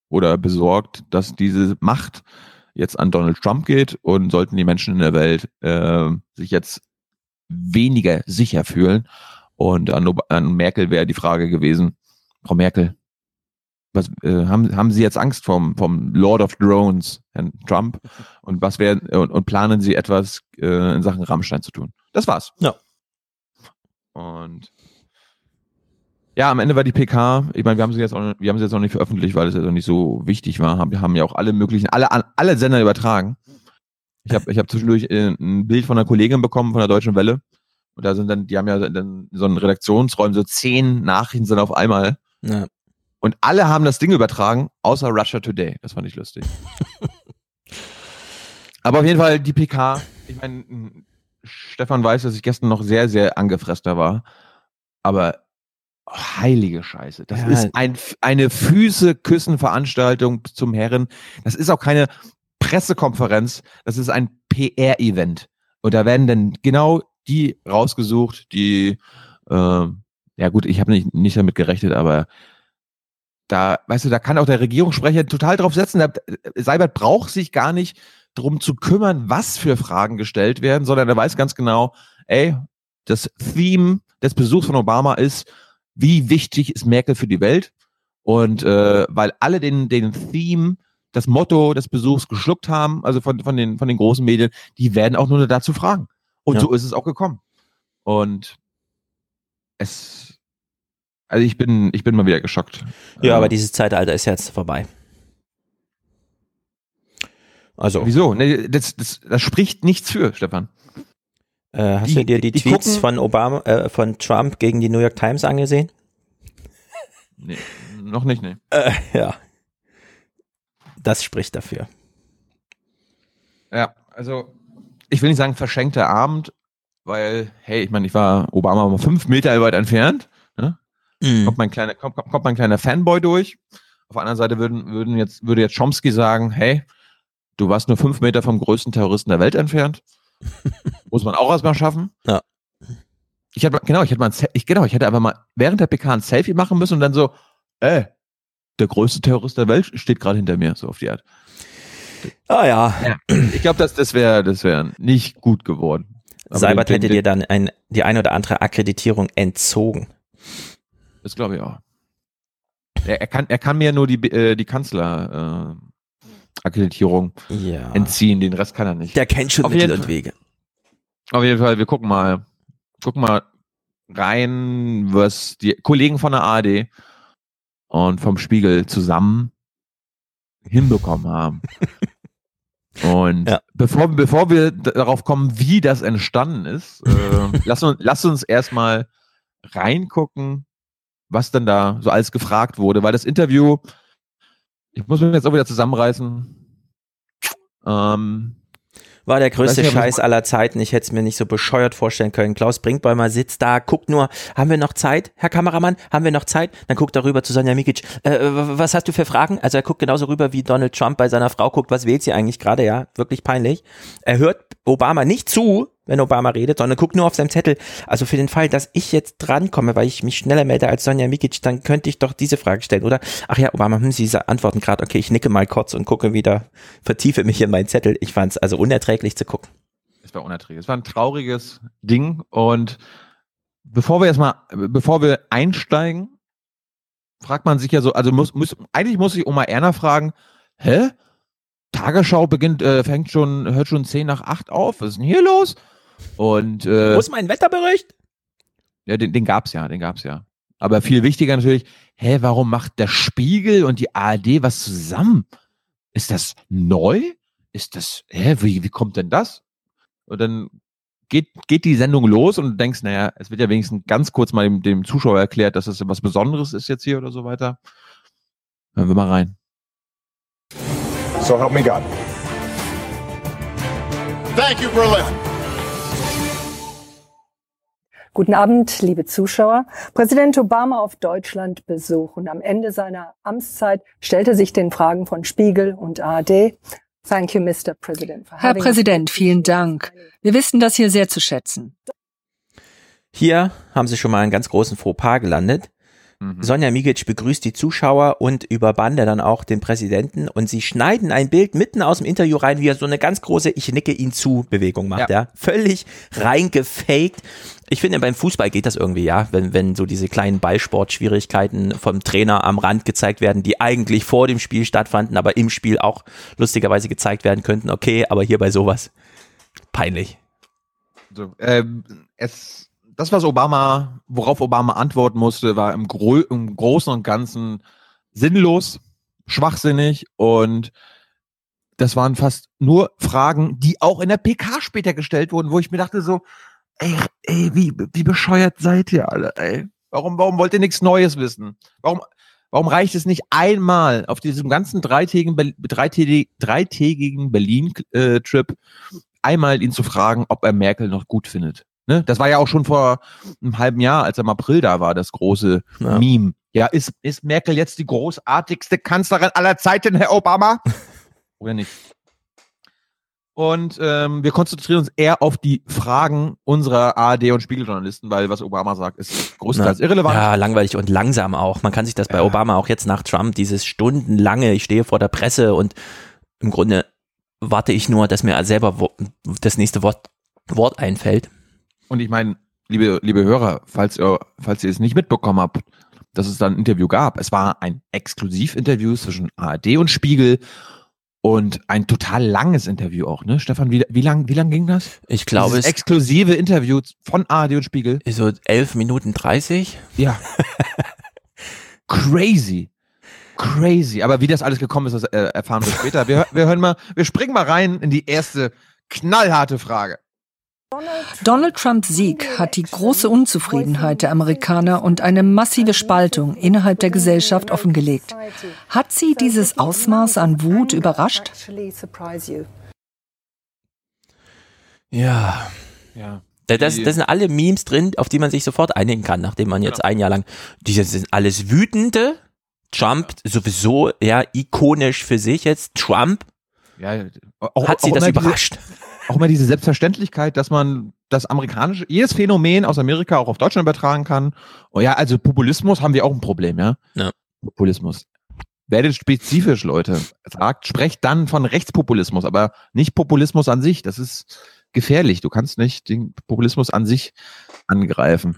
oder besorgt, dass diese Macht jetzt an Donald Trump geht und sollten die Menschen in der Welt äh, sich jetzt weniger sicher fühlen. Und an, an Merkel wäre die Frage gewesen, Frau Merkel, was, äh, haben, haben Sie jetzt Angst vom, vom Lord of Drones, Herrn Trump? Und was wäre und, und planen Sie etwas äh, in Sachen Rammstein zu tun? Das war's. Ja. Und ja, am Ende war die PK, ich meine, wir haben sie jetzt auch, wir haben sie jetzt noch nicht veröffentlicht, weil es jetzt auch nicht so wichtig war. Wir haben ja auch alle möglichen, alle, alle Sender übertragen. Ich habe ich hab zwischendurch äh, ein Bild von einer Kollegin bekommen von der Deutschen Welle. Und da sind dann, die haben ja dann so einen Redaktionsräumen, so zehn Nachrichten sind auf einmal. Ja. Und alle haben das Ding übertragen, außer Russia Today. Das fand ich lustig. <laughs> Aber auf jeden Fall die PK. Ich meine, Stefan weiß, dass ich gestern noch sehr, sehr angefresster war. Aber oh, heilige Scheiße. Das Ja. ist ein, eine Füße-Küssen-Veranstaltung zum Herren. Das ist auch keine Pressekonferenz. Das ist ein PR-Event. Und da werden dann genau die rausgesucht, die, äh, ja gut, ich habe nicht, nicht damit gerechnet, aber da, weißt du, da kann auch der Regierungssprecher total drauf setzen. Der, Seibert braucht sich gar nicht drum zu kümmern, was für Fragen gestellt werden, sondern er weiß ganz genau, ey, das Theme des Besuchs von Obama ist, wie wichtig ist Merkel für die Welt? Und äh, weil alle den, den Theme, das Motto des Besuchs geschluckt haben, also von, von, den, von den großen Medien, die werden auch nur dazu fragen. Und Ja. so ist es auch gekommen. Und es, also ich bin, ich bin mal wieder geschockt. Ja, Äh, aber dieses Zeitalter ist jetzt vorbei. Also, Wieso? Nee, das, das, das spricht nichts für, Stefan. äh, hast die- du dir die, die Tweets gucken- von Obama, äh, von Trump gegen die New York Times angesehen? Nee, noch nicht, nee. Äh, <laughs> ja. Das spricht dafür. Ja, also ich will nicht sagen verschenkter Abend, weil, hey, ich meine, ich war Obama mal fünf Meter weit entfernt. Mhm. Kommt, mein kleiner, kommt, kommt mein kleiner Fanboy durch. Auf der anderen Seite würden, würden jetzt, würde jetzt Chomsky sagen, hey, du warst nur fünf Meter vom größten Terroristen der Welt entfernt. <laughs> Muss man auch erstmal schaffen. Ja. Ich hätte, genau, ich hätte mal, ein ich, genau, ich hätte einfach mal während der PK ein Selfie machen müssen und dann so, ey, der größte Terrorist der Welt steht gerade hinter mir, so auf die Art. Ah ja, Ich glaube, das, das wäre das wär nicht gut geworden. Aber Seibert hätte dir dann ein, die ein oder andere Akkreditierung entzogen. Das glaube ich auch. Er, er, kann, er kann mir nur die, äh, die Kanzler äh, Akkreditierung Ja. entziehen, den Rest kann er nicht. Der kennt schon Auf Mittel und Wege. Auf jeden Fall, wir gucken mal, gucken mal rein, was die Kollegen von der ARD und vom Spiegel zusammen hinbekommen haben. <laughs> Und Ja. bevor, bevor wir darauf kommen, wie das entstanden ist, äh, <laughs> lass, uns, lass uns erstmal reingucken, was denn da so alles gefragt wurde, weil das Interview, ich muss mich jetzt auch wieder zusammenreißen, ähm, War der größte nicht, Scheiß aller Zeiten. Ich hätte es mir nicht so bescheuert vorstellen können. Klaus Brinkbäumer sitzt da, guckt nur, haben wir noch Zeit, Herr Kameramann? Haben wir noch Zeit? Dann guckt er rüber zu Sonja Mikic. Äh, was hast du für Fragen? Also er guckt genauso rüber, wie Donald Trump bei seiner Frau guckt, was wählt sie eigentlich gerade, ja? Wirklich peinlich. Er hört Obama nicht zu, wenn Obama redet, sondern guckt nur auf seinem Zettel. Also für den Fall, dass ich jetzt drankomme, weil ich mich schneller melde als Sonja Mikic, dann könnte ich doch diese Frage stellen, oder? Ach ja, Obama, hm, Sie antworten gerade, okay, ich nicke mal kurz und gucke wieder, vertiefe mich in meinen Zettel. Ich fand es also unerträglich zu gucken. Es war unerträglich. Es war ein trauriges Ding. Und bevor wir erstmal, bevor wir einsteigen, fragt man sich ja so, also muss, muss eigentlich muss ich Oma Erna fragen, hä? Tagesschau beginnt, äh, fängt schon, hört schon 10 nach 8 auf. Was ist denn hier los? Und äh, Wo ist mein Wetterbericht? ja, den, den gab's ja, den gab's ja. Aber viel wichtiger natürlich, hä, warum macht der Spiegel und die ARD was zusammen? Ist das neu? Ist das, hä, wie, wie kommt denn das? Und dann geht, geht die Sendung los und du denkst, naja, es wird ja wenigstens ganz kurz mal dem, dem Zuschauer erklärt, dass es was Besonderes ist jetzt hier oder so weiter. Hören wir mal rein. So help me God. Thank you, Berlin. Guten Abend, liebe Zuschauer. Präsident Obama auf Deutschland Besuch und am Ende seiner Amtszeit stellte sich den Fragen von Spiegel und ARD. Thank you, Mr. President. for Herr. Präsident, vielen Dank. Wir wissen das hier sehr zu schätzen. Hier haben sie schon mal einen ganz großen Fauxpas gelandet. Mhm. Sonja Migic begrüßt die Zuschauer und über Bande dann auch den Präsidenten und sie schneiden ein Bild mitten aus dem Interview rein, wie er so eine ganz große Ich nicke ihn zu Bewegung macht, ja. Ja. Völlig reingefaked. Ich finde, beim Fußball geht das irgendwie, ja, wenn, wenn so diese kleinen Ballsportschwierigkeiten vom Trainer am Rand gezeigt werden, die eigentlich vor dem Spiel stattfanden, aber im Spiel auch lustigerweise gezeigt werden könnten. Okay, aber hier bei sowas peinlich. So, ähm, es, das, was Obama, worauf Obama antworten musste, war im, Gro im Großen und Ganzen sinnlos, schwachsinnig und das waren fast nur Fragen, die auch in der PK später gestellt wurden, wo ich mir dachte so, ey, ey wie, wie bescheuert seid ihr alle, ey? Warum, warum wollt ihr nichts Neues wissen? Warum, warum reicht es nicht einmal auf diesem ganzen dreitägigen, dreitägigen, dreitägigen Berlin-Trip einmal ihn zu fragen, ob er Merkel noch gut findet? Ne? Das war ja auch schon vor einem halben Jahr, als er im April da war, das große Ja. Meme. Ja, ist, ist Merkel jetzt die großartigste Kanzlerin aller Zeiten, Herr Obama? <laughs> Oder nicht? Und ähm, wir konzentrieren uns eher auf die Fragen unserer ARD- und Spiegeljournalisten, weil was Obama sagt, ist größtenteils irrelevant. Ja, langweilig und langsam auch. Man kann sich das bei Ja. Obama auch jetzt nach Trump, dieses stundenlange, ich stehe vor der Presse und im Grunde warte ich nur, dass mir selber wo- das nächste Wort, Wort einfällt. Und ich meine, liebe, liebe Hörer, falls ihr, falls ihr es nicht mitbekommen habt, dass es da ein Interview gab. Es war ein Exklusivinterview zwischen ARD und Spiegel und ein total langes Interview auch, ne? Stefan, wie, wie lang, wie lang ging das? Ich glaube, Dieses es exklusive Interview von ARD und Spiegel. ist so 11 Minuten 30. Ja. <laughs> Crazy. Crazy. Aber wie das alles gekommen ist, das äh, erfahren wir später. Wir, wir hören mal, wir springen mal rein in die erste knallharte Frage. Donald Trumps Sieg hat die große Unzufriedenheit der Amerikaner und eine massive Spaltung innerhalb der Gesellschaft offengelegt. Hat sie dieses Ausmaß an Wut überrascht? Ja. Ja. Da- Das, das sind alle Memes drin, auf die man sich sofort einigen kann, nachdem man jetzt ein Jahr lang, diese sind alles wütende. Trump sowieso, ja, ikonisch für sich jetzt. Trump, ja auch, hat sie auch das überrascht? Auch immer diese Selbstverständlichkeit, dass man das amerikanische, jedes Phänomen aus Amerika auch auf Deutschland übertragen kann. Oh ja, also Populismus haben wir auch ein Problem, ja? Ja. Populismus. Werdet spezifisch, Leute. Sagt, sprecht dann von Rechtspopulismus, aber nicht Populismus an sich. Das ist gefährlich. Du kannst nicht den Populismus an sich angreifen.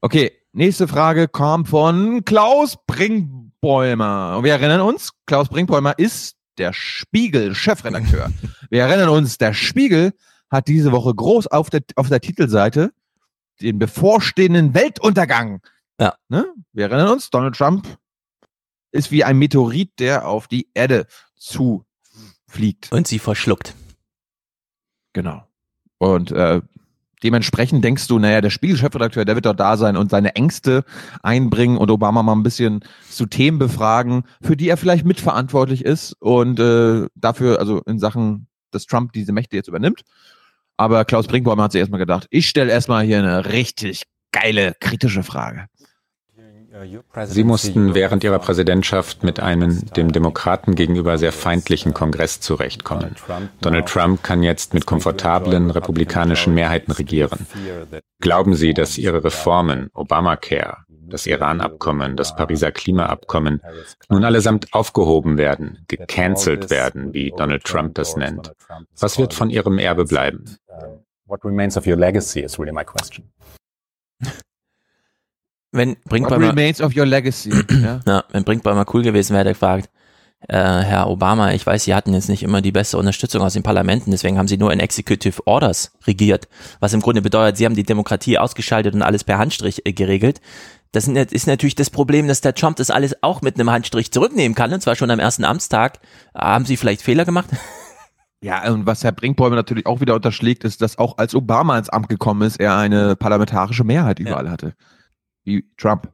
Okay, nächste Frage kommt von Klaus Bringbäumer. Und wir erinnern uns, Klaus Bringbäumer ist der Spiegel-Chefredakteur. Wir erinnern uns, der Spiegel hat diese Woche groß auf der, auf der Titelseite den bevorstehenden Weltuntergang. Ja. Ne? Wir erinnern uns, Donald Trump ist wie ein Meteorit, der auf die Erde zufliegt. Und sie verschluckt. Genau. Und äh, dementsprechend denkst du, naja, der Spiegel-Chefredakteur, der wird doch da sein und seine Ängste einbringen und Obama mal ein bisschen zu Themen befragen, für die er vielleicht mitverantwortlich ist und äh, dafür, also in Sachen, dass Trump diese Mächte jetzt übernimmt. Aber Klaus Brinkbaum hat sich erstmal gedacht, ich stelle erstmal hier eine richtig geile, kritische Frage. Sie mussten während Ihrer Präsidentschaft mit einem dem Demokraten gegenüber sehr feindlichen Kongress zurechtkommen. Donald Trump kann jetzt mit komfortablen republikanischen Mehrheiten regieren. Glauben Sie, dass Ihre Reformen, Obamacare, das Iran-Abkommen, das Pariser Klimaabkommen, nun allesamt aufgehoben werden, gecancelt werden, wie Donald Trump das nennt? Was wird von Ihrem Erbe bleiben? What remains of your legacy is really my question. <laughs> Wenn What Brinkbäumer, remains of your legacy? <clears throat> ja? ja, wenn Brinkbäumer cool gewesen wäre, hätte er gefragt, äh, Herr Obama, ich weiß, Sie hatten jetzt nicht immer die beste Unterstützung aus den Parlamenten, deswegen haben Sie nur in Executive Orders regiert, was im Grunde bedeutet, Sie haben die Demokratie ausgeschaltet und alles per Handstrich äh, geregelt. Das ist natürlich das Problem, dass der Trump das alles auch mit einem Handstrich zurücknehmen kann, und zwar schon am ersten Amtstag. Haben Sie vielleicht Fehler gemacht? <laughs> Ja, und was Herr Brinkbäume natürlich auch wieder unterschlägt, ist, dass auch als Obama ins Amt gekommen ist, er eine parlamentarische Mehrheit überall ja. hatte. Wie Trump.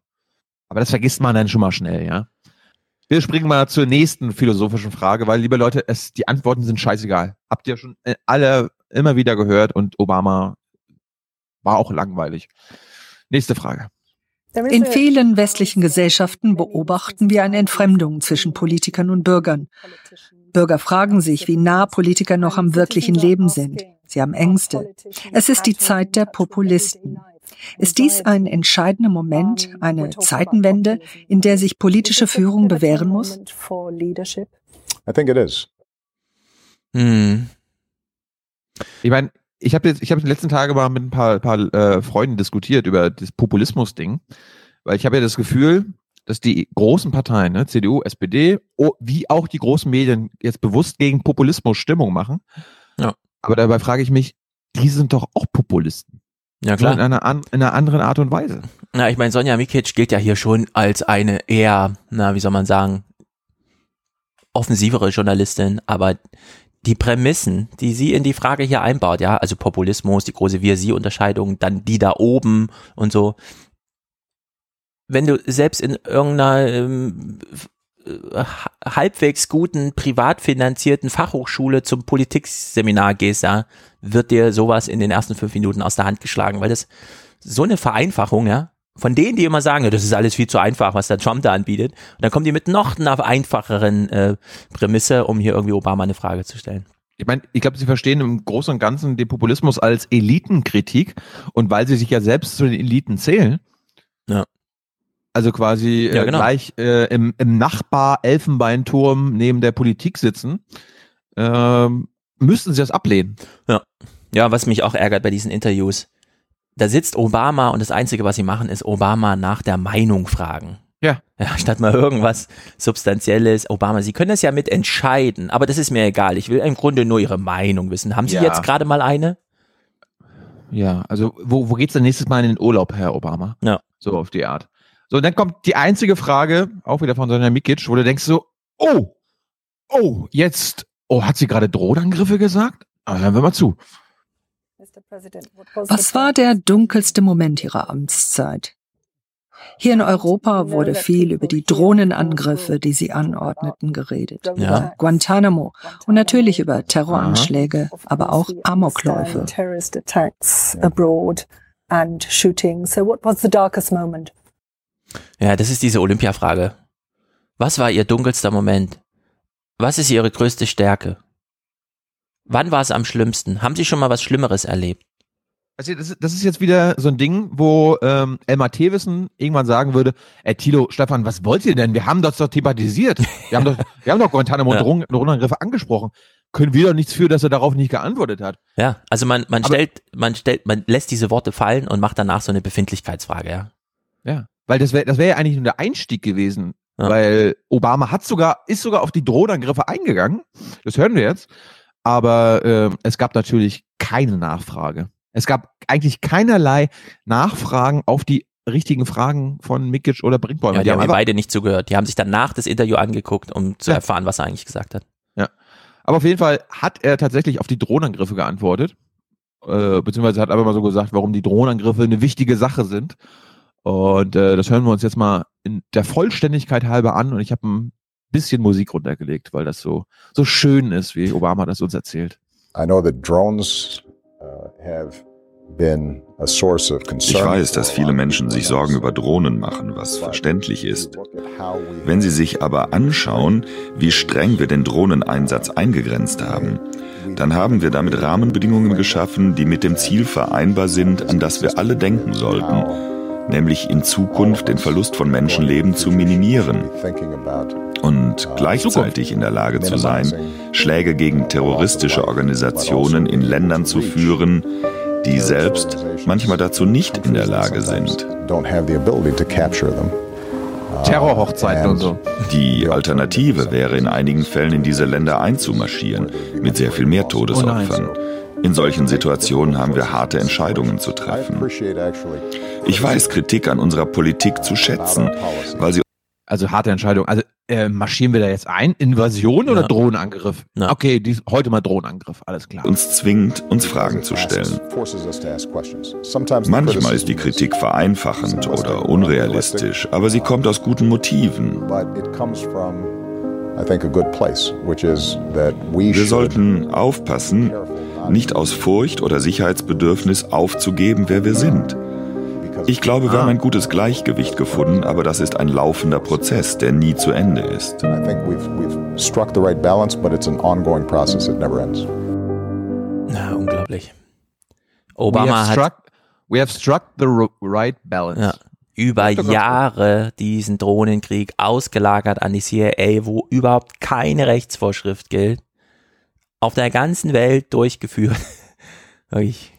Aber das vergisst man dann schon mal schnell, ja. Wir springen mal zur nächsten philosophischen Frage, weil, liebe Leute, es, die Antworten sind scheißegal. Habt ihr schon äh, alle immer wieder gehört und Obama war auch langweilig. Nächste Frage. In vielen westlichen Gesellschaften beobachten wir eine Entfremdung zwischen Politikern und Bürgern. Bürger fragen sich, wie nah Politiker noch am wirklichen Leben sind. Sie haben Ängste. Es ist die Zeit der Populisten. Ist dies ein entscheidender Moment, eine Zeitenwende, in der sich politische Führung bewähren muss? I think it is. Hm. Ich meine, ich habe jetzt, ich habe die letzten Tage mal mit ein paar, paar äh, Freunden diskutiert über das Populismus-Ding, weil ich habe ja das Gefühl, dass die großen Parteien, ne, CDU, SPD, wie auch die großen Medien jetzt bewusst gegen Populismus Stimmung machen. Ja. Aber dabei frage ich mich, die sind doch auch Populisten. Ja, klar. In einer, in einer anderen Art und Weise. Na, ich meine, Sonja Mikic gilt ja hier schon als eine eher, na, wie soll man sagen, offensivere Journalistin, aber die Prämissen, die sie in die Frage hier einbaut, ja, also Populismus, die große Wir-Sie-Unterscheidung, dann die da oben und so, wenn du selbst in irgendeiner ähm, äh, halbwegs guten, privat finanzierten Fachhochschule zum Politikseminar gehst, ja, wird dir sowas in den ersten fünf Minuten aus der Hand geschlagen, weil das so eine Vereinfachung, ja, von denen, die immer sagen, ja, das ist alles viel zu einfach, was der Trump da anbietet. Und dann kommen die mit noch einer einfacheren äh, Prämisse, um hier irgendwie Obama eine Frage zu stellen. Ich meine, ich glaube, Sie verstehen im Großen und Ganzen den Populismus als Elitenkritik und weil Sie sich ja selbst zu den Eliten zählen. Also quasi ja, äh, genau. gleich äh, im, im Nachbar-Elfenbeinturm neben der Politik sitzen, ähm, müssten sie das ablehnen. Ja. Ja, was mich auch ärgert bei diesen Interviews, da sitzt Obama und das Einzige, was sie machen, ist Obama nach der Meinung fragen. Ja. Ja, statt mal irgendwas Substanzielles. Obama, Sie können das ja mit entscheiden, aber das ist mir egal. Ich will im Grunde nur Ihre Meinung wissen. Haben Sie Ja. jetzt gerade mal eine? Ja, also wo, wo geht's denn nächstes Mal in den Urlaub, Herr Obama? Ja. So auf die Art. So, und dann kommt die einzige Frage, auch wieder von Sonja Mikic, wo du denkst so, oh, oh, jetzt, oh, hat sie gerade Drohangriffe gesagt? Ah, hören wir mal zu. Was war der dunkelste Moment Ihrer Amtszeit? Hier in Europa wurde viel über die Drohnenangriffe, die Sie anordneten, geredet. Ja. Über Guantanamo und natürlich über Terroranschläge, aber auch Amokläufe. Ja, das ist diese Olympia-Frage. Was war Ihr dunkelster Moment? Was ist Ihre größte Stärke? Wann war es am schlimmsten? Haben Sie schon mal was Schlimmeres erlebt? Also das, ist- das ist jetzt wieder so ein Ding, wo ähm, Elmar Thewissen irgendwann sagen würde, ey Tilo, Stefan, was wollt ihr denn? Wir haben das doch thematisiert. Wir haben doch, wir haben doch Guantanamo <laughs> Ja. Drohnen- Drohnenangriffe angesprochen. Können wir doch nichts für, dass er darauf nicht geantwortet hat. Ja, also man, man Aber- stellt, man stellt, man lässt diese Worte fallen und macht danach so eine Befindlichkeitsfrage, ja. Ja. Weil das wäre das wäre ja eigentlich nur der Einstieg gewesen. Ja. Weil Obama hat sogar, ist sogar auf die Drohnenangriffe eingegangen. Das hören wir jetzt. Aber ähm, es gab natürlich keine Nachfrage. Es gab eigentlich keinerlei Nachfragen auf die richtigen Fragen von Mikic oder Brinkbäumer. Ja, die haben mir beide nicht zugehört. Die haben sich danach das Interview angeguckt, um zu Ja. erfahren, was er eigentlich gesagt hat. Aber auf jeden Fall hat er tatsächlich auf die Drohnenangriffe geantwortet. Äh, beziehungsweise hat einfach mal so gesagt, warum die Drohnenangriffe eine wichtige Sache sind. Und äh, das hören wir uns jetzt mal in der Vollständigkeit halber an. Und ich habe ein bisschen Musik runtergelegt, weil das so, so schön ist, wie Obama das uns erzählt. I know that drones uh, have been a source of concern. Ich weiß, dass viele Menschen sich Sorgen über Drohnen machen, was verständlich ist. Wenn sie sich aber anschauen, wie streng wir den Drohneneinsatz eingegrenzt haben, dann haben wir damit Rahmenbedingungen geschaffen, die mit dem Ziel vereinbar sind, an das wir alle denken sollten, nämlich in Zukunft den Verlust von Menschenleben zu minimieren und gleichzeitig in der Lage zu sein, Schläge gegen terroristische Organisationen in Ländern zu führen, die selbst manchmal dazu nicht in der Lage sind. Terrorhochzeiten und so. Die Alternative wäre in einigen Fällen in diese Länder einzumarschieren, mit sehr viel mehr Todesopfern. In solchen Situationen haben wir harte Entscheidungen zu treffen. Ich weiß Kritik an unserer Politik zu schätzen, weil sie Also harte Entscheidung. Also äh, marschieren wir da jetzt ein? Invasion oder Ja. Drohnenangriff? Ja. Okay, dies, heute mal Drohnenangriff, alles klar. uns zwingt, uns Fragen zu stellen. Manchmal ist die Kritik vereinfachend oder unrealistisch, aber sie kommt aus guten Motiven. Wir sollten aufpassen, nicht aus Furcht oder Sicherheitsbedürfnis aufzugeben, wer wir sind. Ich glaube, wir haben ein gutes Gleichgewicht gefunden, aber das ist ein laufender Prozess, der nie zu Ende ist. I think we've, we've struck the right balance, but it's an ongoing process. It never ends. Na, unglaublich. Obama have hat struck, we have struck the right balance. ja, über. Jahre diesen Drohnenkrieg ausgelagert an die CIA, wo überhaupt keine Rechtsvorschrift gilt, auf der ganzen Welt durchgeführt. <laughs> Wirklich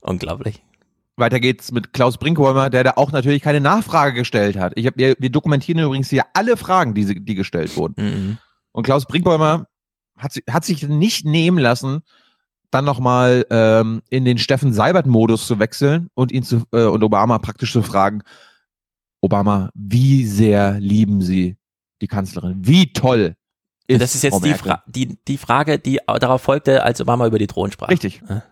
unglaublich. Weiter geht's mit Klaus Brinkheimer, der da auch natürlich keine Nachfrage gestellt hat. Ich hab, wir, wir dokumentieren übrigens hier alle Fragen, die, die gestellt wurden. Mhm. Und Klaus Brinkheimer hat, hat sich nicht nehmen lassen, dann nochmal ähm, in den Steffen Seibert-Modus zu wechseln und ihn zu äh, und Obama praktisch zu fragen, Obama, wie sehr lieben Sie die Kanzlerin? Wie toll ist Das ist jetzt Frau die, Merkel? Fra die, die Frage, die darauf folgte, als Obama über die Drohnen sprach. Richtig. Ja.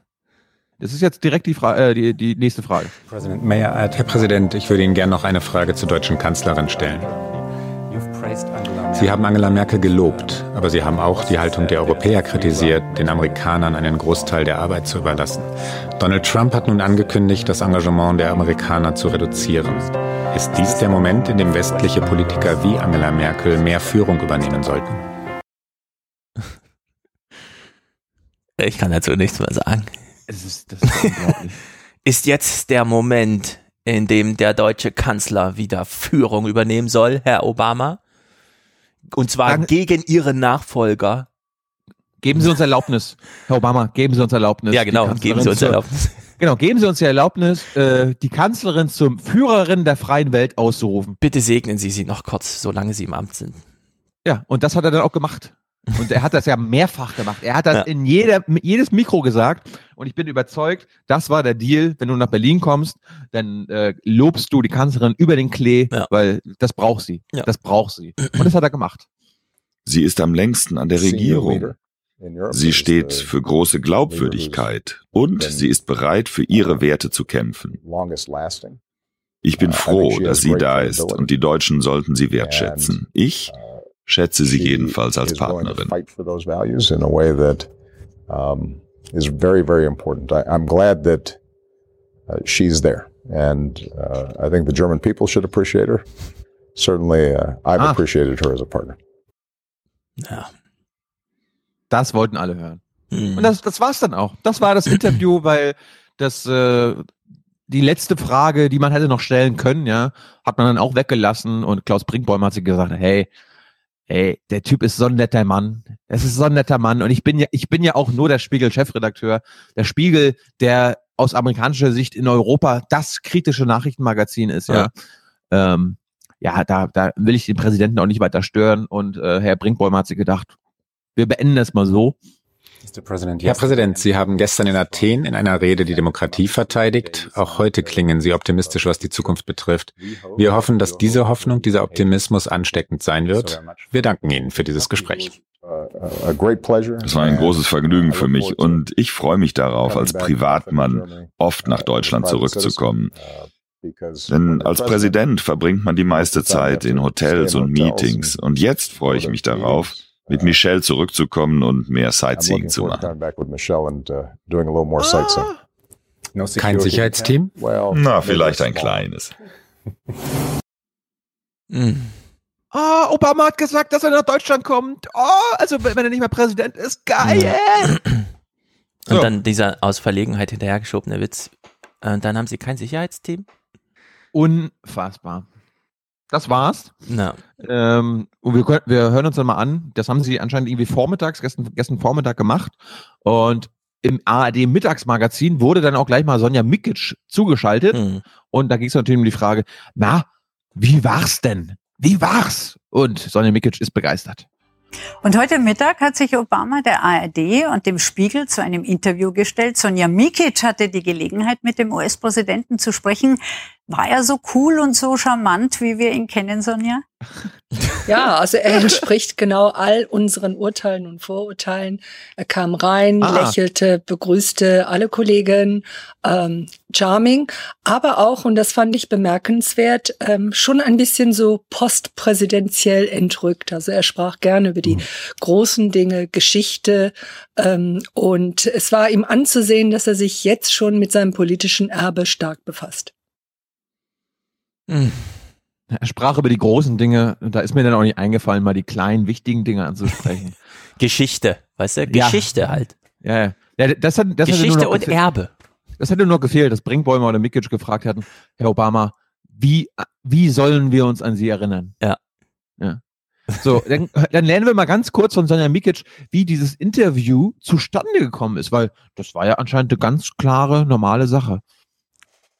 Das ist jetzt direkt die, Fra äh, die, die nächste Frage. Präsident Mayer, äh, Herr Präsident, ich würde Ihnen gerne noch eine Frage zur deutschen Kanzlerin stellen. Sie haben Angela Merkel gelobt, aber Sie haben auch die Haltung der Europäer kritisiert, den Amerikanern einen Großteil der Arbeit zu überlassen. Donald Trump hat nun angekündigt, das Engagement der Amerikaner zu reduzieren. Ist dies der Moment, in dem westliche Politiker wie Angela Merkel mehr Führung übernehmen sollten? Ich kann dazu nichts mehr sagen. Es ist, das ist unglaublich. <laughs> Ist jetzt der Moment, in dem der deutsche Kanzler wieder Führung übernehmen soll, Herr Obama? Und zwar Sagen- gegen Ihren Nachfolger. Geben Sie uns Erlaubnis, Herr Obama, geben Sie uns Erlaubnis. Ja, genau, geben Sie uns zur- Erlaubnis. <laughs> Genau, geben Sie uns die Erlaubnis, äh, die Kanzlerin zum Führerin der freien Welt auszurufen. Bitte segnen Sie sie noch kurz, solange Sie im Amt sind. Ja, und das hat er dann auch gemacht. Und er hat das ja mehrfach gemacht. Er hat das Ja. in jeder, jedes Mikro gesagt. Und ich bin überzeugt, das war der Deal. Wenn du nach Berlin kommst, dann äh, lobst du die Kanzlerin über den Klee, Ja. weil das braucht sie. Ja. Das braucht sie. Und das hat er gemacht. Sie ist am längsten an der Regierung. Sie steht the für große Glaubwürdigkeit und sie ist bereit, für ihre Werte zu kämpfen. Ich bin Uh, froh, dass sie da ist und die Deutschen sollten sie wertschätzen. Ich Uh, schätze sie jedenfalls als Partnerin. fight for those values in a way that is very, very important. I, I'm glad that uh, she's there, and uh, I think the German people should appreciate her. Certainly, uh, I've Ah. appreciated her as a partner. Ja. Das wollten alle hören. Hm. Und das, das war's dann auch. Das war das Interview, <clears throat> weil das äh, die letzte Frage, die man hätte noch stellen können, ja, hat man dann auch weggelassen und Klaus Brinkbäumer hat sich gesagt, hey, hey, der Typ ist so ein netter Mann. Es ist so ein netter Mann und ich bin ja, ich bin ja auch nur der Spiegel-Chefredakteur. Der Spiegel, der aus amerikanischer Sicht in Europa das kritische Nachrichtenmagazin ist, ja. Ähm, ja, da, da will ich den Präsidenten auch nicht weiter stören und äh, Herr Brinkbäumer hat sich gedacht, wir beenden das mal so. Herr Präsident, Sie haben gestern in Athen in einer Rede die Demokratie verteidigt. Auch heute klingen Sie optimistisch, was die Zukunft betrifft. Wir hoffen, dass diese Hoffnung, dieser Optimismus ansteckend sein wird. Wir danken Ihnen für dieses Gespräch. Es war ein großes Vergnügen für mich und ich freue mich darauf, als Privatmann oft nach Deutschland zurückzukommen. Denn als Präsident verbringt man die meiste Zeit in Hotels und Meetings und jetzt freue ich mich darauf, mit Michelle zurückzukommen und mehr Sightseeing zu machen. coming back with Michelle and uh, doing a little more sightseeing. Kein Sicherheitsteam? Na, vielleicht ein kleines. Oh, <laughs> Obama hat gesagt, dass er nach Deutschland kommt. Oh, also wenn er nicht mehr Präsident ist, geil. <clears throat> Und So. dann dieser aus Verlegenheit hinterhergeschobene Witz. Äh, dann haben Sie kein Sicherheitsteam? Unfassbar. Das war's. Na, Ähm, und wir, können, wir hören uns dann mal an. Das haben sie anscheinend irgendwie vormittags, gestern, gestern Vormittag gemacht. Und im ARD Mittagsmagazin wurde dann auch gleich mal Sonja Mikic zugeschaltet. hm. Und da ging es natürlich um die Frage, na, wie war's denn? wie war's? Und Sonja Mikic ist begeistert. Und heute Mittag hat sich Obama der ARD und dem Spiegel zu einem Interview gestellt. Sonja Mikic hatte die Gelegenheit, mit dem US-Präsidenten zu sprechen. War er so cool und so charmant, wie wir ihn kennen, Sonja? Ja, also er <laughs> entspricht genau all unseren Urteilen und Vorurteilen. Er kam rein, ah. lächelte, begrüßte alle Kollegen, ähm, charming, aber auch, und das fand ich bemerkenswert, ähm, schon ein bisschen so postpräsidentiell entrückt. Also er sprach gerne über die mhm. großen Dinge, Geschichte, ähm, und es war ihm anzusehen, dass er sich jetzt schon mit seinem politischen Erbe stark befasst. Mhm. Er sprach über die großen Dinge, da ist mir dann auch nicht eingefallen, mal die kleinen, wichtigen Dinge anzusprechen. <laughs> Geschichte, weißt du? Geschichte ja. halt. Ja, ja. das hat, das Geschichte und Erbe. Das hätte nur gefehlt, dass Brinkbäumer oder Mikic gefragt hätten, Herr Obama, wie, wie sollen wir uns an Sie erinnern? Ja. Ja. So, dann, dann lernen wir mal ganz kurz von Sonja Mikic, wie dieses Interview zustande gekommen ist, weil das war ja anscheinend eine ganz klare, normale Sache.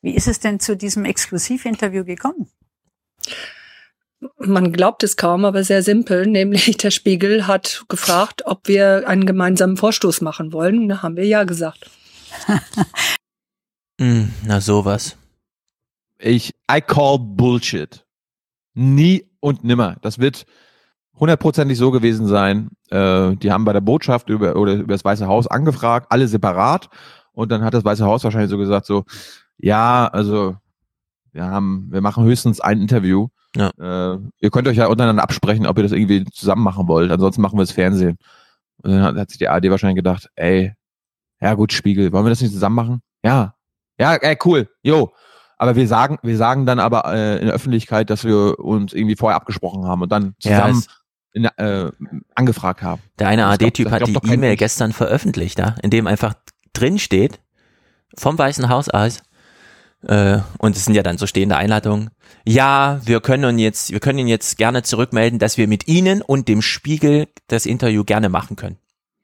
Wie ist es denn zu diesem Exklusivinterview gekommen? Man glaubt es kaum, aber sehr simpel. Nämlich <laughs> der Spiegel hat gefragt, ob wir einen gemeinsamen Vorstoß machen wollen. Da haben wir ja gesagt. <laughs> mm, na sowas. Ich, I call Bullshit. Nie und nimmer. Das wird hundertprozentig so gewesen sein. Äh, die haben bei der Botschaft über, oder über das Weiße Haus angefragt, alle separat. Und dann hat das Weiße Haus wahrscheinlich so gesagt, so, ja, also wir haben, wir machen höchstens ein Interview. Ja. Äh, ihr könnt euch ja untereinander absprechen, ob ihr das irgendwie zusammen machen wollt. Ansonsten machen wir das Fernsehen. Und dann hat, hat sich die ARD wahrscheinlich gedacht, ey, ja gut, Spiegel, wollen wir das nicht zusammen machen? Ja. Ja, ey, cool. Jo. Aber wir sagen, wir sagen dann aber äh, in der Öffentlichkeit, dass wir uns irgendwie vorher abgesprochen haben und dann zusammen ja, in, äh, angefragt haben. Der eine AD-Typ hat die E-Mail gestern veröffentlicht, ja, in dem einfach drin steht, vom Weißen Haus aus, äh, und es sind ja dann so stehende Einladungen. Ja, wir können uns jetzt, wir können Ihnen jetzt gerne zurückmelden, dass wir mit Ihnen und dem Spiegel das Interview gerne machen können.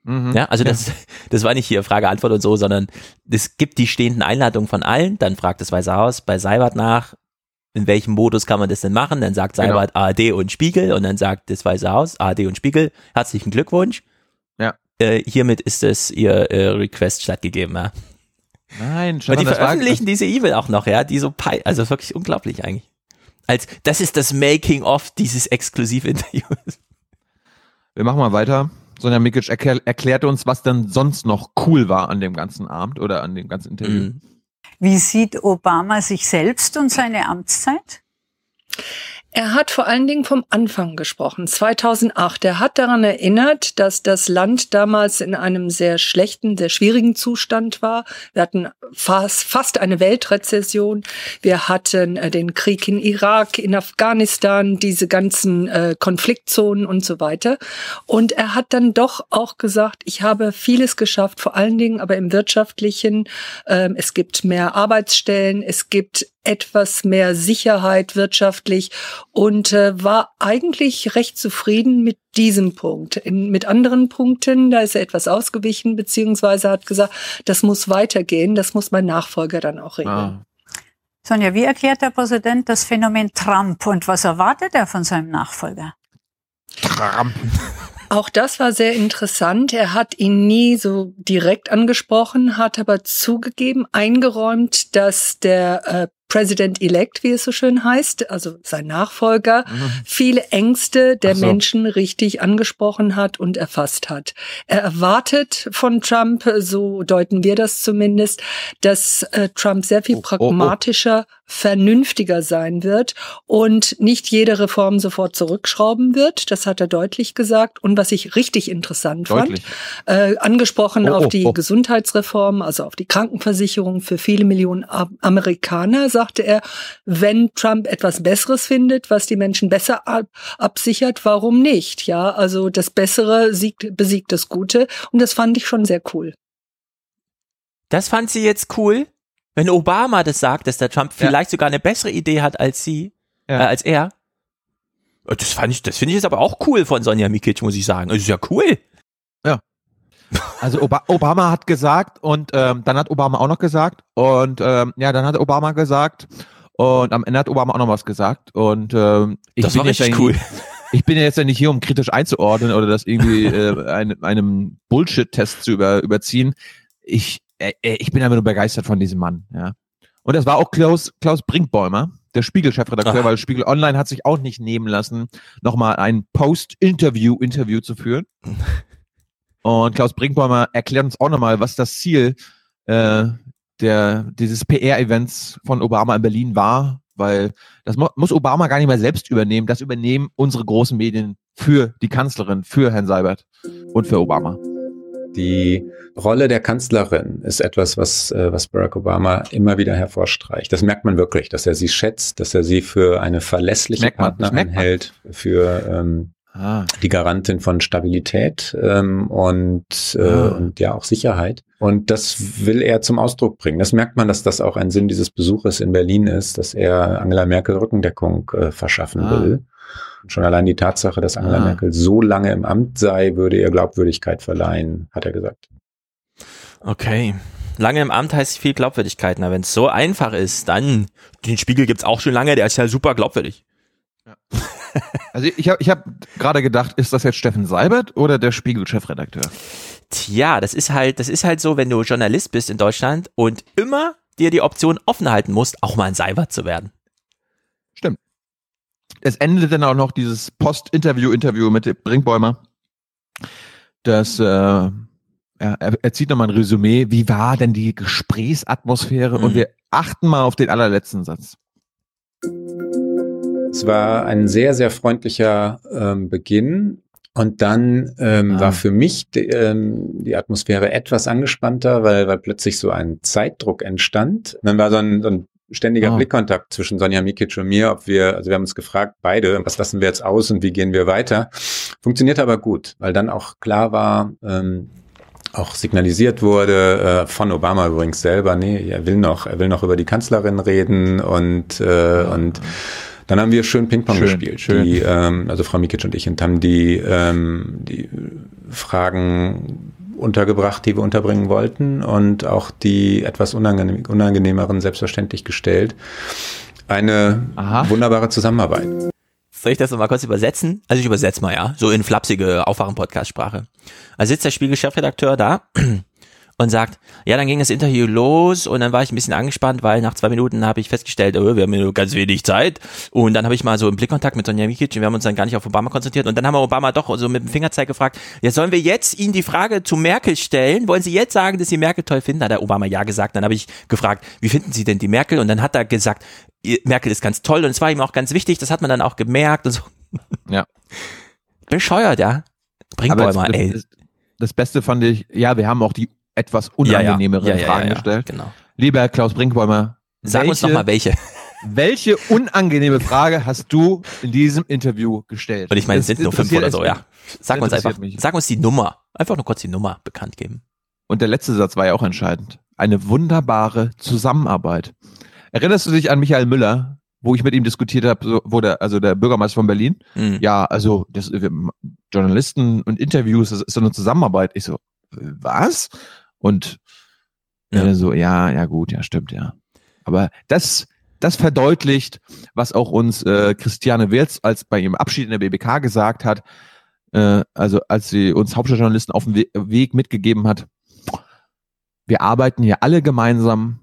Mhm. Ja, also das, das war nicht hier Frage-Antwort und so, sondern es gibt die stehenden Einladungen von allen. Dann fragt das Weiße Haus bei Seibert nach, in welchem Modus kann man das denn machen? Dann sagt genau. Seibert genau. ARD und Spiegel und dann sagt das Weiße Haus ARD und Spiegel, herzlichen Glückwunsch. Ja. Äh, hiermit ist es Ihr äh, Request stattgegeben. Ja. Nein, Stefan, Und die veröffentlichen war, diese E-Mail auch noch, ja, die so, also wirklich unglaublich eigentlich. Als, das ist das Making-of dieses Exklusivinterviews. Wir machen mal weiter. Sonja Mikic erklär, erklärt uns, was dann sonst noch cool war an dem ganzen Abend oder an dem ganzen Interview. Mhm. Wie sieht Obama sich selbst und seine Amtszeit? Er hat vor allen Dingen vom Anfang gesprochen, 2008. Er hat daran erinnert, dass das Land damals in einem sehr schlechten, sehr schwierigen Zustand war. Wir hatten fast, fast eine Weltrezession. Wir hatten äh, den Krieg in Irak, in Afghanistan, diese ganzen äh, Konfliktzonen und so weiter. Und er hat dann doch auch gesagt, ich habe vieles geschafft, vor allen Dingen aber im wirtschaftlichen. Ähm, es gibt mehr Arbeitsstellen, es gibt etwas mehr Sicherheit wirtschaftlich und äh, war eigentlich recht zufrieden mit diesem Punkt. In, mit anderen Punkten, da ist er etwas ausgewichen, beziehungsweise hat gesagt, das muss weitergehen, das muss mein Nachfolger dann auch regeln. Ah. Sonja, wie erklärt der Präsident das Phänomen Trump und was erwartet er von seinem Nachfolger? Trump. Auch das war sehr interessant. Er hat ihn nie so direkt angesprochen, hat aber zugegeben, eingeräumt, dass der äh, President-elect, wie es so schön heißt, also sein Nachfolger, mhm. viele Ängste der so. Menschen richtig angesprochen hat und erfasst hat. Er erwartet von Trump, so deuten wir das zumindest, dass äh, Trump sehr viel pragmatischer, oh, oh, oh. Vernünftiger sein wird und nicht jede Reform sofort zurückschrauben wird. Das hat er deutlich gesagt. Und was ich richtig interessant deutlich. fand, äh, angesprochen oh, auf die Gesundheitsreform, also auf die Krankenversicherung für viele Millionen Amerikaner, sagte er, wenn Trump etwas Besseres findet, was die Menschen besser ab absichert, warum nicht? Ja, also das Bessere siegt, besiegt das Gute und das fand ich schon sehr cool. Das fand sie jetzt cool, wenn Obama das sagt, dass der Trump ja. vielleicht sogar eine bessere Idee hat als sie, ja. äh, als er. Das fand ich, das finde ich jetzt aber auch cool von Sonja Mikic, muss ich sagen. Das ist ja cool. Ja. Also Obama hat gesagt und ähm, dann hat Obama auch noch gesagt und ähm, ja, dann hat Obama gesagt Und am Ende hat Obama auch noch was gesagt. Und ähm, ich Das bin war jetzt richtig cool. Ich bin ja jetzt ja nicht hier, um kritisch einzuordnen oder das irgendwie äh, einem, einem Bullshit-Test zu über, überziehen. Ich, äh, äh, ich bin einfach nur begeistert von diesem Mann. Ja. Und das war auch Klaus, Klaus Brinkbäumer, der Spiegel-Chefredakteur, weil Spiegel Online hat sich auch nicht nehmen lassen, nochmal ein Post-Interview-Interview zu führen. <laughs> Und Klaus Brinkbäumer erklärt uns auch nochmal, was das Ziel äh, der, dieses PR-Events von Obama in Berlin war, weil das mu muss Obama gar nicht mehr selbst übernehmen. Das übernehmen unsere großen Medien für die Kanzlerin, für Herrn Seibert und für Obama. Die Rolle der Kanzlerin ist etwas, was, äh, was Barack Obama immer wieder hervorstreicht. Das merkt man wirklich, dass er sie schätzt, dass er sie für eine verlässliche Merkt Partnerin hält, für ähm, Ah. die Garantin von Stabilität ähm, und, äh, Ah. und ja auch Sicherheit. Und das will er zum Ausdruck bringen. Das merkt man, dass das auch ein Sinn dieses Besuches in Berlin ist, dass er Angela Merkel Rückendeckung äh, verschaffen Ah. will. Schon allein die Tatsache, dass Angela Ah. Merkel so lange im Amt sei, würde ihr Glaubwürdigkeit verleihen, hat er gesagt. Okay. Lange im Amt heißt viel Glaubwürdigkeit. Na, wenn es so einfach ist, dann den Spiegel gibt's auch schon lange, der ist ja super glaubwürdig. Also ich habe ich hab gerade gedacht, ist das jetzt Steffen Seibert oder der Spiegel-Chefredakteur? Tja, das ist halt, das ist halt so, wenn du Journalist bist in Deutschland und immer dir die Option offen halten musst, auch mal ein Seibert zu werden. Es endet dann auch noch dieses Post-Interview-Interview mit Brinkbäumer. Das, äh, er, er zieht nochmal ein Resümee. Wie war denn die Gesprächsatmosphäre? Und Mhm. wir achten mal auf den allerletzten Satz. Es war ein sehr, sehr freundlicher ähm, Beginn. Und dann ähm, Ah. war für mich die, ähm, die Atmosphäre etwas angespannter, weil, weil plötzlich so ein Zeitdruck entstand. Und dann war so ein, so ein ständiger Ah. Blickkontakt zwischen Sonja Mikic und mir, ob wir, also wir haben uns gefragt, beide, was lassen wir jetzt aus und wie gehen wir weiter? Funktioniert aber gut, weil dann auch klar war, ähm, auch signalisiert wurde, äh, von Obama übrigens selber, nee, er will noch, er will noch über die Kanzlerin reden und, äh, und dann haben wir schön Ping-Pong gespielt. schön. Die, ähm, also Frau Mikic und ich und haben die, ähm, die Fragen untergebracht, die wir unterbringen wollten und auch die etwas unangenehm, unangenehmeren selbstverständlich gestellt. Eine Aha. wunderbare Zusammenarbeit. Soll ich das noch mal kurz übersetzen? Also ich übersetze mal, ja. So in flapsige Aufwachen-Podcast-Sprache. Also sitzt der Spiegel-Chefredakteur da und sagt, ja, dann ging das Interview los und dann war ich ein bisschen angespannt, weil nach zwei Minuten habe ich festgestellt, oh, wir haben nur ganz wenig Zeit. Und dann habe ich mal so im Blickkontakt mit Sonja Mikic und wir haben uns dann gar nicht auf Obama konzentriert. Und dann haben wir Obama doch so mit dem Fingerzeig gefragt, ja, sollen wir jetzt Ihnen die Frage zu Merkel stellen? Wollen Sie jetzt sagen, dass Sie Merkel toll finden? Hat der Obama ja gesagt. Dann habe ich gefragt, wie finden Sie denn die Merkel? Und dann hat er gesagt, Merkel ist ganz toll und es war ihm auch ganz wichtig, das hat man dann auch gemerkt und so. <laughs> Ja. Bescheuert, ja. Bring Aber Bäumer, das, ey. das Beste fand ich, ja, wir haben auch die etwas unangenehmeren Ja, ja, Fragen gestellt. Genau. Lieber Herr Klaus Brinkbäumer, Sag uns welche- noch mal welche. <laughs> Welche unangenehme Frage hast du in diesem Interview gestellt? Und ich meine, es sind nur fünf oder so, ja. Sag uns einfach, mich. sag uns die Nummer. Einfach nur kurz die Nummer bekannt geben. Und der letzte Satz war ja auch entscheidend. Eine wunderbare Zusammenarbeit. Erinnerst du dich an Michael Müller, wo ich mit ihm diskutiert habe, so, wo der, also der Bürgermeister von Berlin? Mhm. Ja, also das, wir, Journalisten und Interviews, das ist so eine Zusammenarbeit. Ich so, äh, was? Und Ja. ja. so, ja, ja gut, ja, stimmt, ja. Aber das, das verdeutlicht, was auch uns äh, Christiane Wirz als bei ihrem Abschied in der BBK gesagt hat, äh, also als sie uns Hauptstadtjournalisten auf dem We Weg mitgegeben hat, wir arbeiten hier alle gemeinsam,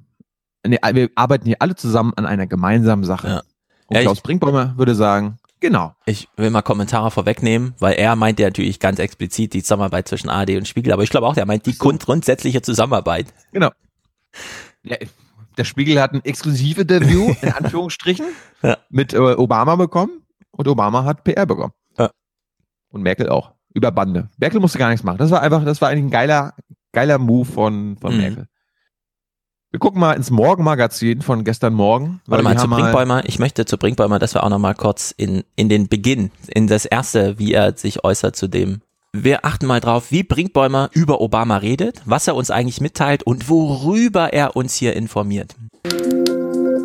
nee, wir arbeiten hier alle zusammen an einer gemeinsamen Sache. Ja. Und Ja, Klaus Brinkbäumer würde sagen, genau. Ich will mal Kommentare vorwegnehmen, weil er meint ja natürlich ganz explizit die Zusammenarbeit zwischen ARD und Spiegel, aber ich glaube auch, der meint die grund grundsätzliche Zusammenarbeit. Genau. Ja, der Spiegel hat ein Exklusivinterview, <laughs> in Anführungsstrichen, Ja. mit äh, Obama bekommen und Obama hat PR bekommen. Ja. Und Merkel auch. Über Bande. Merkel musste gar nichts machen. Das war einfach, das war eigentlich ein geiler, geiler Move von, von Mhm. Merkel. Wir gucken mal ins Morgenmagazin von gestern Morgen. weil Warte mal, zu Brinkbäumer, ich möchte zu Brinkbäumer, dass wir auch noch mal kurz in, in den Beginn, in das erste, wie er sich äußert zu dem. Wir achten mal drauf, wie Brinkbäumer über Obama redet, was er uns eigentlich mitteilt und worüber er uns hier informiert.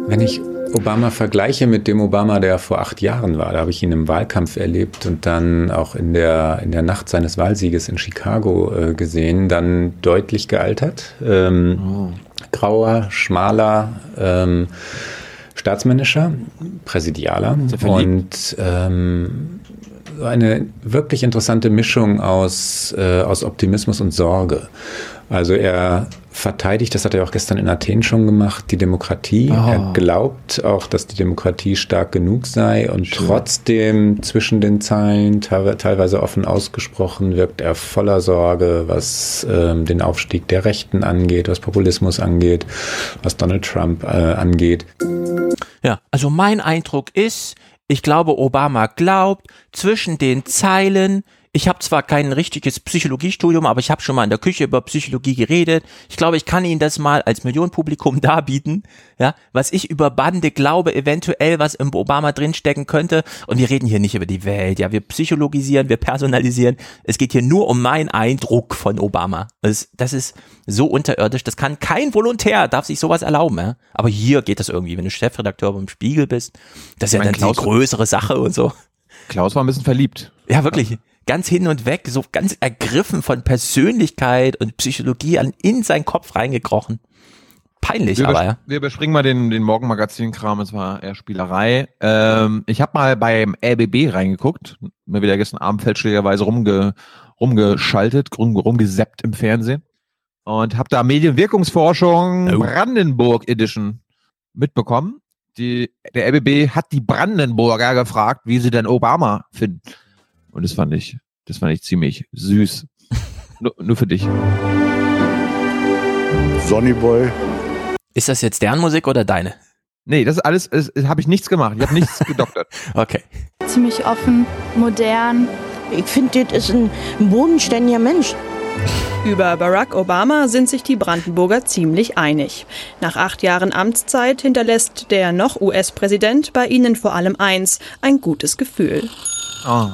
Wenn ich Obama vergleiche mit dem Obama, der vor acht Jahren war, da habe ich ihn im Wahlkampf erlebt und dann auch in der, in der Nacht seines Wahlsieges in Chicago äh, gesehen, dann deutlich gealtert. Ähm, Grauer, schmaler, ähm, staatsmännischer, präsidialer und ähm, eine wirklich interessante Mischung aus, äh, aus Optimismus und Sorge. Also er verteidigt, das hat er auch gestern in Athen schon gemacht, die Demokratie. Oh. Er glaubt auch, dass die Demokratie stark genug sei und Schön. trotzdem zwischen den Zeilen teilweise offen ausgesprochen wirkt er voller Sorge, was ähm, den Aufstieg der Rechten angeht, was Populismus angeht, was Donald Trump äh, angeht. Ja, also mein Eindruck ist, ich glaube, Obama glaubt, zwischen den Zeilen ich habe zwar kein richtiges Psychologiestudium, aber ich habe schon mal in der Küche über Psychologie geredet. Ich glaube, ich kann Ihnen das mal als Millionenpublikum <laughs> darbieten, ja, was ich über Bande glaube, eventuell was im Obama drinstecken könnte. Und wir reden hier nicht über die Welt, ja, wir psychologisieren, wir personalisieren. Es geht hier nur um meinen Eindruck von Obama. Das, das ist so unterirdisch, das kann kein Volontär, darf sich sowas erlauben, ja. Aber hier geht das irgendwie, wenn du Chefredakteur beim Spiegel bist, das ist ja dann die größere Sache und so. Klaus war ein bisschen verliebt. Ja, wirklich ganz hin und weg, so ganz ergriffen von Persönlichkeit und Psychologie an, in seinen Kopf reingekrochen. Peinlich, wir aber ja. Wir überspringen mal den, den Morgenmagazin-Kram, es war eher Spielerei. Ähm, ich habe mal beim RBB reingeguckt, mir wieder gestern Abend fälschlicherweise rumge, rumgeschaltet, rum, rumgeseppt im Fernsehen und habe da Medienwirkungsforschung oh. Brandenburg Edition mitbekommen. Die, der RBB hat die Brandenburger gefragt, wie sie denn Obama finden. Und das fand ich, das fand ich ziemlich süß. <laughs> nur, nur für dich. Sonnyboy. Ist das jetzt deren Musik oder deine? Nee, das ist alles, habe ich nichts gemacht. Ich habe nichts <laughs> gedoktert. okay. Ziemlich offen, modern. Ich finde, das ist ein bodenständiger Mensch. Über Barack Obama sind sich die Brandenburger ziemlich einig. Nach acht Jahren Amtszeit hinterlässt der noch US-Präsident bei ihnen vor allem eins, ein gutes Gefühl. Oh.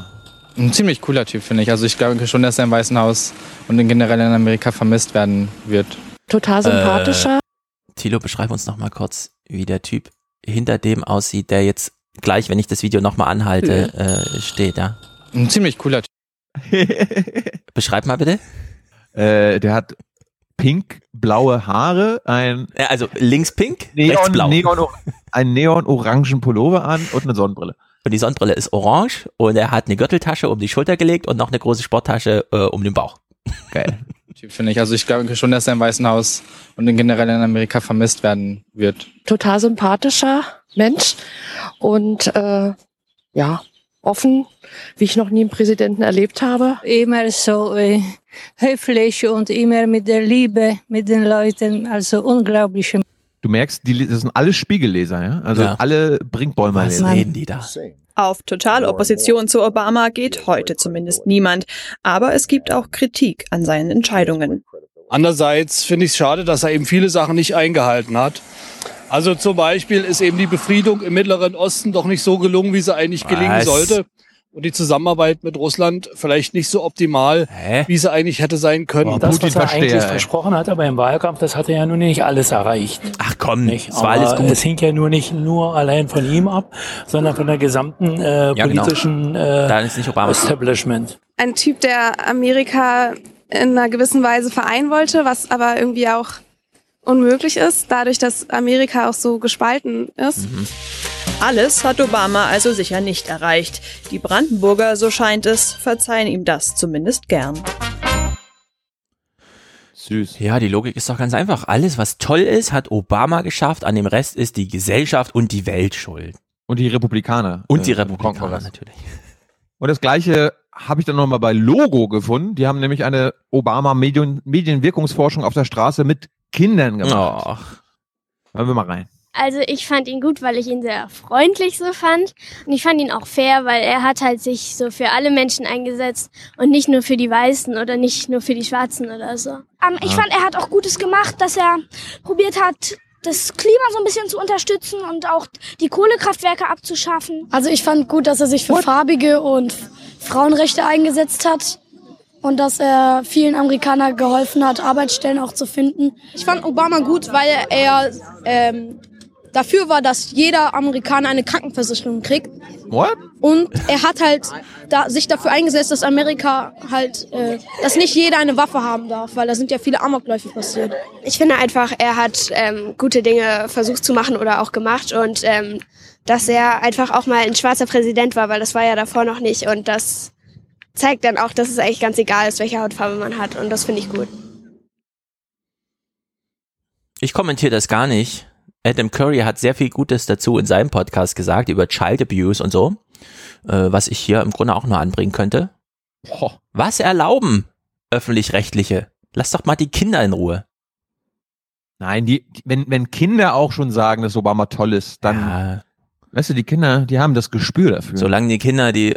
Ein ziemlich cooler Typ, finde ich. Also ich glaube schon, dass er im Weißen Haus und generell in Amerika vermisst werden wird. Total sympathischer. Äh, Thilo, beschreib uns noch mal kurz, wie der Typ hinter dem aussieht, der jetzt gleich, wenn ich das Video noch mal anhalte, äh, steht, ja. Ein ziemlich cooler Typ. <laughs> beschreib mal bitte. Äh, der hat pink-blaue Haare, ein also links pink, Neon, rechts blau. Neon, einen neon-orangen Pullover an und eine Sonnenbrille. Und die Sonnenbrille ist orange und er hat eine Gürteltasche um die Schulter gelegt und noch eine große Sporttasche äh, um den Bauch. <laughs> Geil. Typ finde ich. Also ich glaube schon, dass er im Weißen Haus und generell in Amerika vermisst werden wird. Total sympathischer Mensch und äh, ja, offen, wie ich noch nie einen Präsidenten erlebt habe. Immer so äh, höflich und immer mit der Liebe mit den Leuten, also unglaublich. Du merkst, die, das sind alle Spiegelleser, ja? Also ja. alle Brinkbäumer Was reden die da? Auf Totalopposition zu Obama geht heute zumindest niemand. Aber es gibt auch Kritik an seinen Entscheidungen. Andererseits finde ich es schade, dass er eben viele Sachen nicht eingehalten hat. Also zum Beispiel ist eben die Befriedung im Mittleren Osten doch nicht so gelungen, wie sie eigentlich gelingen Was? sollte und die Zusammenarbeit mit Russland vielleicht nicht so optimal, Hä? wie sie eigentlich hätte sein können. Oh, das, was er verstehe, eigentlich ey. versprochen hat, aber im Wahlkampf, das hat er ja nun nicht alles erreicht. Ach komm, nicht? das war alles gut. Es hing ja nur nicht nur allein von ihm ab, sondern von der gesamten äh, ja, genau. politischen genau. äh, Establishment. Ein Typ, der Amerika in einer gewissen Weise vereinen wollte, was aber irgendwie auch unmöglich ist, dadurch, dass Amerika auch so gespalten ist. Mhm. Alles hat Obama also sicher nicht erreicht. Die Brandenburger, so scheint es, verzeihen ihm das zumindest gern. Süß. Ja, die Logik ist doch ganz einfach. Alles, was toll ist, hat Obama geschafft. An dem Rest ist die Gesellschaft und die Welt schuld. Und die Republikaner. Und die äh, Republikaner natürlich. Und das gleiche habe ich dann nochmal bei Logo gefunden. Die haben nämlich eine Obama-Medien Medienwirkungsforschung auf der Straße mit Kindern gemacht. Ach. Hören wir mal rein. Also ich fand ihn gut, weil ich ihn sehr freundlich so fand. Und ich fand ihn auch fair, weil er hat halt sich so für alle Menschen eingesetzt und nicht nur für die Weißen oder nicht nur für die Schwarzen oder so. Ähm, ich fand, er hat auch Gutes gemacht, dass er probiert hat, das Klima so ein bisschen zu unterstützen und auch die Kohlekraftwerke abzuschaffen. Also ich fand gut, dass er sich für Farbige und Frauenrechte eingesetzt hat und dass er vielen Amerikanern geholfen hat, Arbeitsstellen auch zu finden. Ich fand Obama gut, weil er ähm, dafür war, dass jeder Amerikaner eine Krankenversicherung kriegt. What? Und er hat halt da, sich dafür eingesetzt, dass Amerika halt, äh, dass nicht jeder eine Waffe haben darf, weil da sind ja viele Amokläufe passiert. Ich finde einfach, er hat ähm, gute Dinge versucht zu machen oder auch gemacht und ähm, dass er einfach auch mal ein schwarzer Präsident war, weil das war ja davor noch nicht und das zeigt dann auch, dass es eigentlich ganz egal ist, welche Hautfarbe man hat und das finde ich gut. Ich kommentiere das gar nicht. Adam Curry hat sehr viel Gutes dazu in seinem Podcast gesagt über Child Abuse und so, äh, was ich hier im Grunde auch nur anbringen könnte. Boah. Was erlauben öffentlich-rechtliche? Lass doch mal die Kinder in Ruhe. Nein, die, wenn, wenn Kinder auch schon sagen, dass Obama toll ist, dann, ja. weißt du, die Kinder, die haben das Gespür dafür. Solange die Kinder die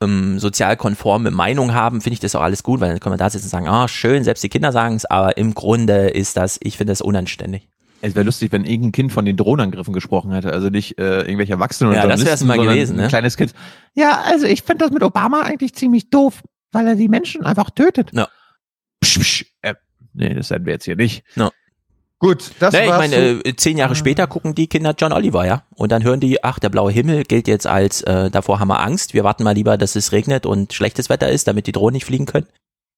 ähm, sozial konforme Meinung haben, finde ich das auch alles gut, weil dann können wir da sitzen und sagen, ah, oh, schön, selbst die Kinder sagen es, aber im Grunde ist das, ich finde das unanständig. Es wäre lustig, wenn irgendein Kind von den Drohnenangriffen gesprochen hätte, also nicht äh, irgendwelche Erwachsenen oder Ja, das wäre es mal gewesen, ne? Ein kleines Kind. Ja, also ich finde das mit Obama eigentlich ziemlich doof, weil er die Menschen einfach tötet. Ja. Psch, psch, äh, nee, das hätten wir jetzt hier nicht. No. Gut, das nee, ich war's meine, so. äh, zehn Jahre später gucken die Kinder John Oliver, ja. Und dann hören die, ach, der blaue Himmel gilt jetzt als, äh, davor haben wir Angst, wir warten mal lieber, dass es regnet und schlechtes Wetter ist, damit die Drohnen nicht fliegen können.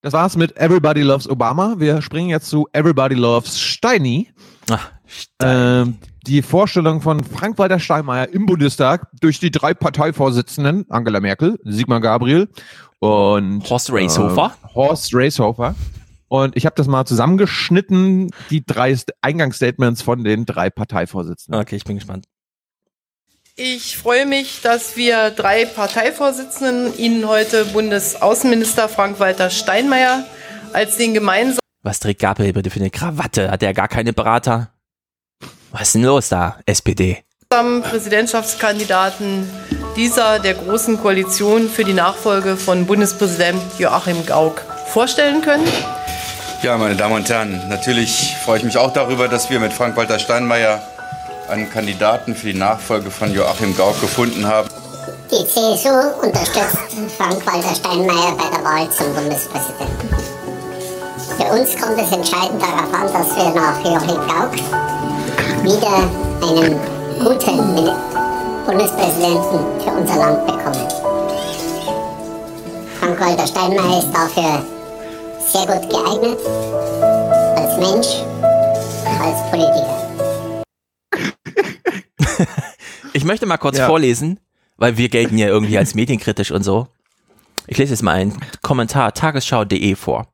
Das war's mit Everybody Loves Obama. Wir springen jetzt zu Everybody Loves Steini. Ach, ähm, die Vorstellung von Frank-Walter Steinmeier im Bundestag durch die drei Parteivorsitzenden, Angela Merkel, Sigmar Gabriel und Horst Reishofer. Äh, Horst Reishofer. Und ich habe das mal zusammengeschnitten, die drei Eingangsstatements von den drei Parteivorsitzenden. Okay, ich bin gespannt. Ich freue mich, dass wir drei Parteivorsitzenden Ihnen heute Bundesaußenminister Frank-Walter Steinmeier als den gemeinsamen Was trägt Gabriel bitte für eine Krawatte? Hat er gar keine Berater? Was ist denn los da, SPD? Präsidentschaftskandidaten dieser der Großen Koalition für die Nachfolge von Bundespräsident Joachim Gauck vorstellen können. Ja, meine Damen und Herren, natürlich freue ich mich auch darüber, dass wir mit Frank-Walter Steinmeier einen Kandidaten für die Nachfolge von Joachim Gauck gefunden haben. Die CSU unterstützt Frank-Walter Steinmeier bei der Wahl zum Bundespräsidenten. Für uns kommt es entscheidend darauf an, dass wir nach Joachim Gauck wieder einen guten Bundespräsidenten für unser Land bekommen. Frank-Walter Steinmeier ist dafür sehr gut geeignet, als Mensch, als Politiker. <laughs> Ich möchte mal kurz Ja. vorlesen, weil wir gelten ja irgendwie als <laughs> medienkritisch und so. Ich lese jetzt mal einen Kommentar tagesschau.de vor.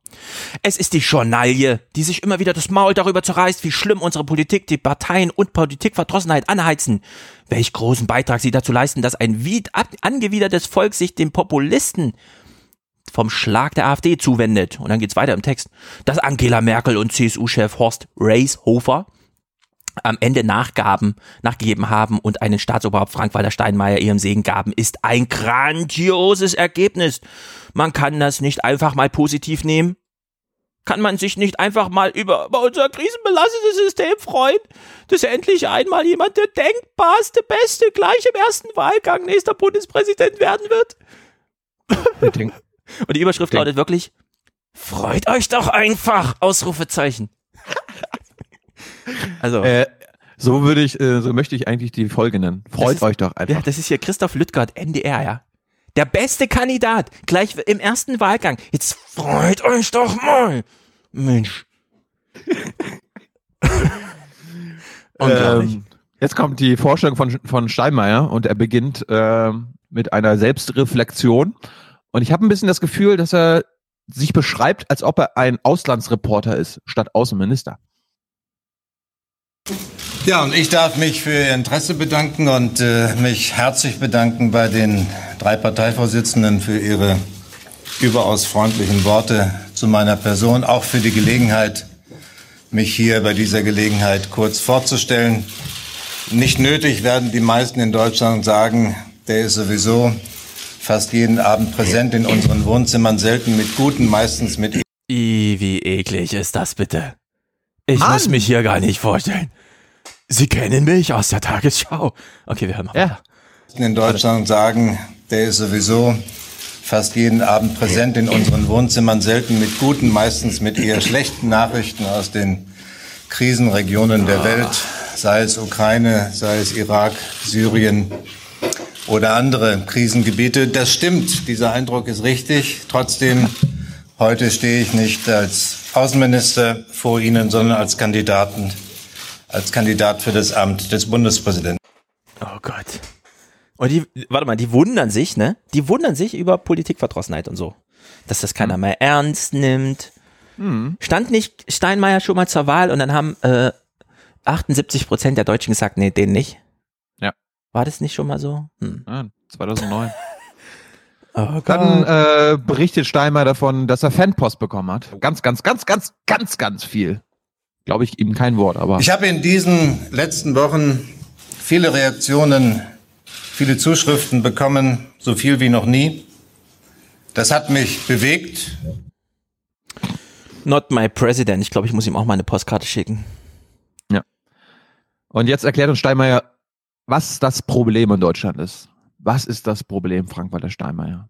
Es ist die Journalie, die sich immer wieder das Maul darüber zerreißt, wie schlimm unsere Politik, die Parteien und Politikverdrossenheit anheizen. Welch großen Beitrag sie dazu leisten, dass ein wied angewidertes Volk sich dem Populisten vom Schlag der AfD zuwendet. Und dann geht's weiter im Text. Dass Angela Merkel und CSU-Chef Horst Reishofer am Ende Nachgaben, nachgegeben haben und einen Staatsoberhaupt Frank-Walter Steinmeier ihrem Segen gaben, ist ein grandioses Ergebnis. Man kann das nicht einfach mal positiv nehmen. Kann man sich nicht einfach mal über, über unser krisenbelastetes System freuen, dass endlich einmal jemand der denkbarste, beste, gleich im ersten Wahlgang nächster Bundespräsident werden wird? <laughs> Und die Überschrift Denk- lautet wirklich, freut euch doch einfach, Ausrufezeichen. <laughs> Also. Äh, so würde ich, äh, so möchte ich eigentlich die Folge nennen. Freut ist- euch doch einfach. Ja, das ist hier Christoph Lüttgert, NDR, ja. Der beste Kandidat, gleich im ersten Wahlgang. Jetzt freut euch doch mal. Mensch. <laughs> Unglaublich. Ähm, jetzt kommt die Vorstellung von, von Steinmeier und er beginnt ähm, mit einer Selbstreflexion. Und ich habe ein bisschen das Gefühl, dass er sich beschreibt, als ob er ein Auslandsreporter ist, statt Außenminister. Ja, und ich darf mich für Ihr Interesse bedanken und äh, mich herzlich bedanken bei den drei Parteivorsitzenden für ihre überaus freundlichen Worte zu meiner Person, auch für die Gelegenheit, mich hier bei dieser Gelegenheit kurz vorzustellen. Nicht nötig werden die meisten in Deutschland sagen, der ist sowieso fast jeden Abend präsent in unseren Wohnzimmern, selten mit guten, meistens mit I, wie eklig ist das bitte? Ich Mann! muss mich hier gar nicht vorstellen. Sie kennen mich aus der Tagesschau. Okay, wir hören mal. Ja. in Deutschland sagen, der ist sowieso fast jeden Abend präsent in unseren Wohnzimmern, selten mit guten, meistens mit eher schlechten Nachrichten aus den Krisenregionen der Welt, sei es Ukraine, sei es Irak, Syrien oder andere Krisengebiete. Das stimmt, dieser Eindruck ist richtig. Trotzdem, heute stehe ich nicht als Außenminister vor Ihnen, sondern als Kandidaten, als Kandidat für das Amt des Bundespräsidenten. Oh Gott. Und die, warte mal, die wundern sich, ne? Die wundern sich über Politikverdrossenheit und so. Dass das keiner mehr ernst nimmt. Hm. Stand nicht Steinmeier schon mal zur Wahl und dann haben äh, 78 Prozent der Deutschen gesagt, nee, den nicht. Ja. War das nicht schon mal so? Hm. Ja, 2009. oh. Dann äh, berichtet Steinmeier davon, dass er Fanpost bekommen hat. Ganz, ganz, ganz, ganz, ganz, ganz viel. Glaube ich ihm kein Wort, aber. Ich habe in diesen letzten Wochen viele Reaktionen, viele Zuschriften bekommen, so viel wie noch nie. Das hat mich bewegt. Not my president. Ich glaube, ich muss ihm auch mal eine Postkarte schicken. Ja. Und jetzt erklärt uns Steinmeier, was das Problem in Deutschland ist. Was ist das Problem, Frank-Walter Steinmeier?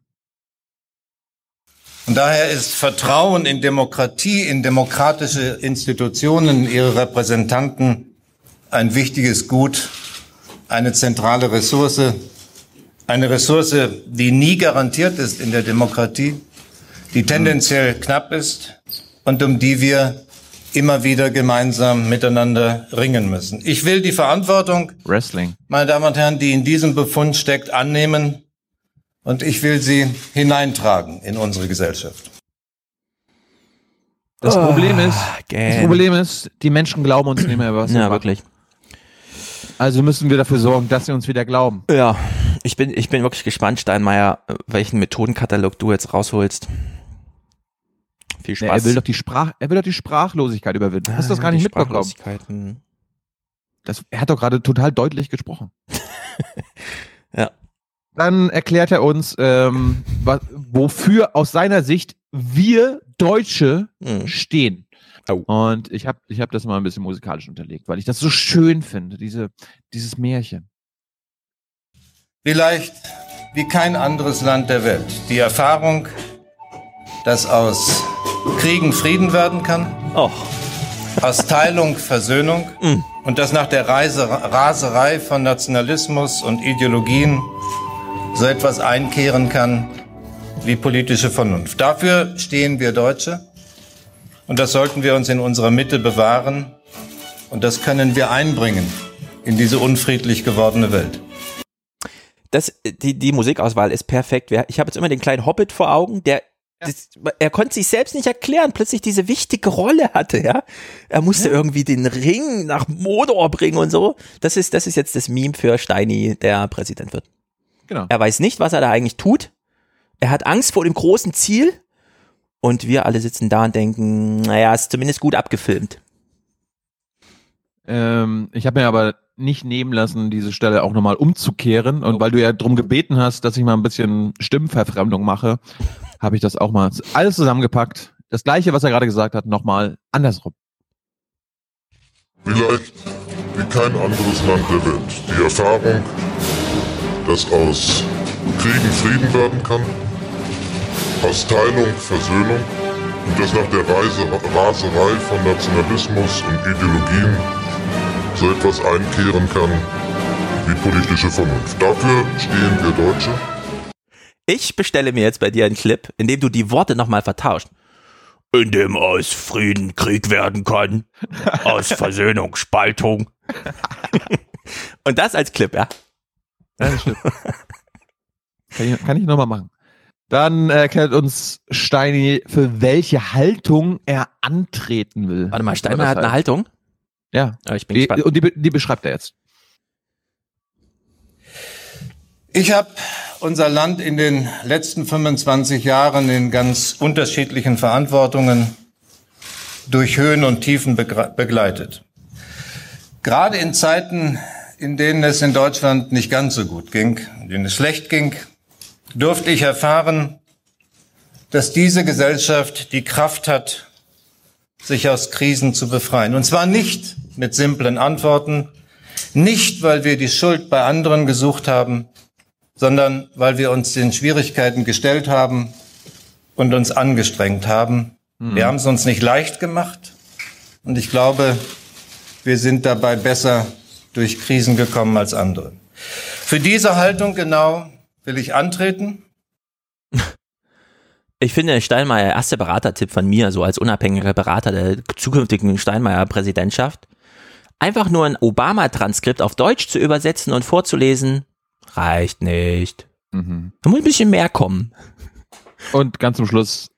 Und daher ist Vertrauen in Demokratie, in demokratische Institutionen, ihre Repräsentanten ein wichtiges Gut, eine zentrale Ressource, eine Ressource, die nie garantiert ist in der Demokratie, die tendenziell knapp ist und um die wir immer wieder gemeinsam miteinander ringen müssen. Ich will die Verantwortung, Wrestling. meine Damen und Herren, die in diesem Befund steckt, annehmen und ich will sie hineintragen in unsere Gesellschaft. Das Oh, Problem ist, gähn. das Problem ist, die Menschen glauben uns nicht mehr was. Ja, wirklich. Also müssen wir dafür sorgen, dass sie uns wieder glauben. Ja, ich bin, ich bin wirklich gespannt, Steinmeier, welchen Methodenkatalog du jetzt rausholst. Viel Nee, Spaß. er will doch die Sprach, er will doch die Sprachlosigkeit überwinden. Hast du das Ah, gar nicht mitbekommen? Das, er hat doch gerade total deutlich gesprochen. <laughs> Ja. Dann erklärt er uns, ähm, was, wofür aus seiner Sicht wir Deutsche Hm. stehen. Und ich habe ich hab das mal ein bisschen musikalisch unterlegt, weil ich das so schön finde, diese, dieses Märchen. Vielleicht wie kein anderes Land der Welt. Die Erfahrung, dass aus Kriegen Frieden werden kann, aus Teilung Versöhnung und dass nach der Reise, Raserei von Nationalismus und Ideologien so etwas einkehren kann wie politische Vernunft. Dafür stehen wir Deutsche und das sollten wir uns in unserer Mitte bewahren und das können wir einbringen in diese unfriedlich gewordene Welt. Das, die, die Musikauswahl ist perfekt. Ich habe jetzt immer den kleinen Hobbit vor Augen, der das, er konnte sich selbst nicht erklären, plötzlich diese wichtige Rolle hatte, ja. Er musste irgendwie den Ring nach Modor bringen und so. Das ist, das ist jetzt das Meme für Steini, der Präsident wird. Genau. Er weiß nicht, was er da eigentlich tut. Er hat Angst vor dem großen Ziel. Und wir alle sitzen da und denken, naja, ist zumindest gut abgefilmt. Ähm, ich habe mir aber nicht nehmen lassen, diese Stelle auch nochmal umzukehren. Und weil du ja drum gebeten hast, dass ich mal ein bisschen Stimmverfremdung mache, habe ich das auch mal alles zusammengepackt. Das gleiche, was er gerade gesagt hat, nochmal andersrum. Vielleicht wie kein anderes Land der Welt. Die Erfahrung, dass aus Kriegen Frieden werden kann, aus Teilung Versöhnung und dass nach der Reise, Raserei von Nationalismus und Ideologien so etwas einkehren kann wie politische Vernunft. Dafür stehen wir Deutsche. Ich bestelle mir jetzt bei dir einen Clip, in dem du die Worte nochmal vertauscht. In dem aus Frieden Krieg werden kann. Aus Versöhnung Spaltung. <laughs> Und das als Clip, ja? Ja, das stimmt. kann ich, kann ich nochmal machen. Dann erklärt uns Steini, für welche Haltung er antreten will. Warte mal, Steinmeier hat eine Haltung? Ja. Ja, ich bin die, gespannt. und die, die beschreibt er jetzt. Ich habe unser Land in den letzten 25 Jahren in ganz unterschiedlichen Verantwortungen durch Höhen und Tiefen begleitet. Gerade in Zeiten, in denen es in Deutschland nicht ganz so gut ging, in denen es schlecht ging, durfte ich erfahren, dass diese Gesellschaft die Kraft hat, sich aus Krisen zu befreien. Und zwar nicht mit simplen Antworten, nicht weil wir die Schuld bei anderen gesucht haben, sondern weil wir uns den Schwierigkeiten gestellt haben und uns angestrengt haben. Wir haben es uns nicht leicht gemacht und ich glaube, wir sind dabei besser durch Krisen gekommen als andere. Für diese Haltung genau will ich antreten. <laughs> Ich finde Steinmeier, erster Beratertipp von mir, so als unabhängiger Berater der zukünftigen Steinmeier-Präsidentschaft, einfach nur ein Obama-Transkript auf Deutsch zu übersetzen und vorzulesen, reicht nicht. Mhm. Da muss ein bisschen mehr kommen. Und ganz zum Schluss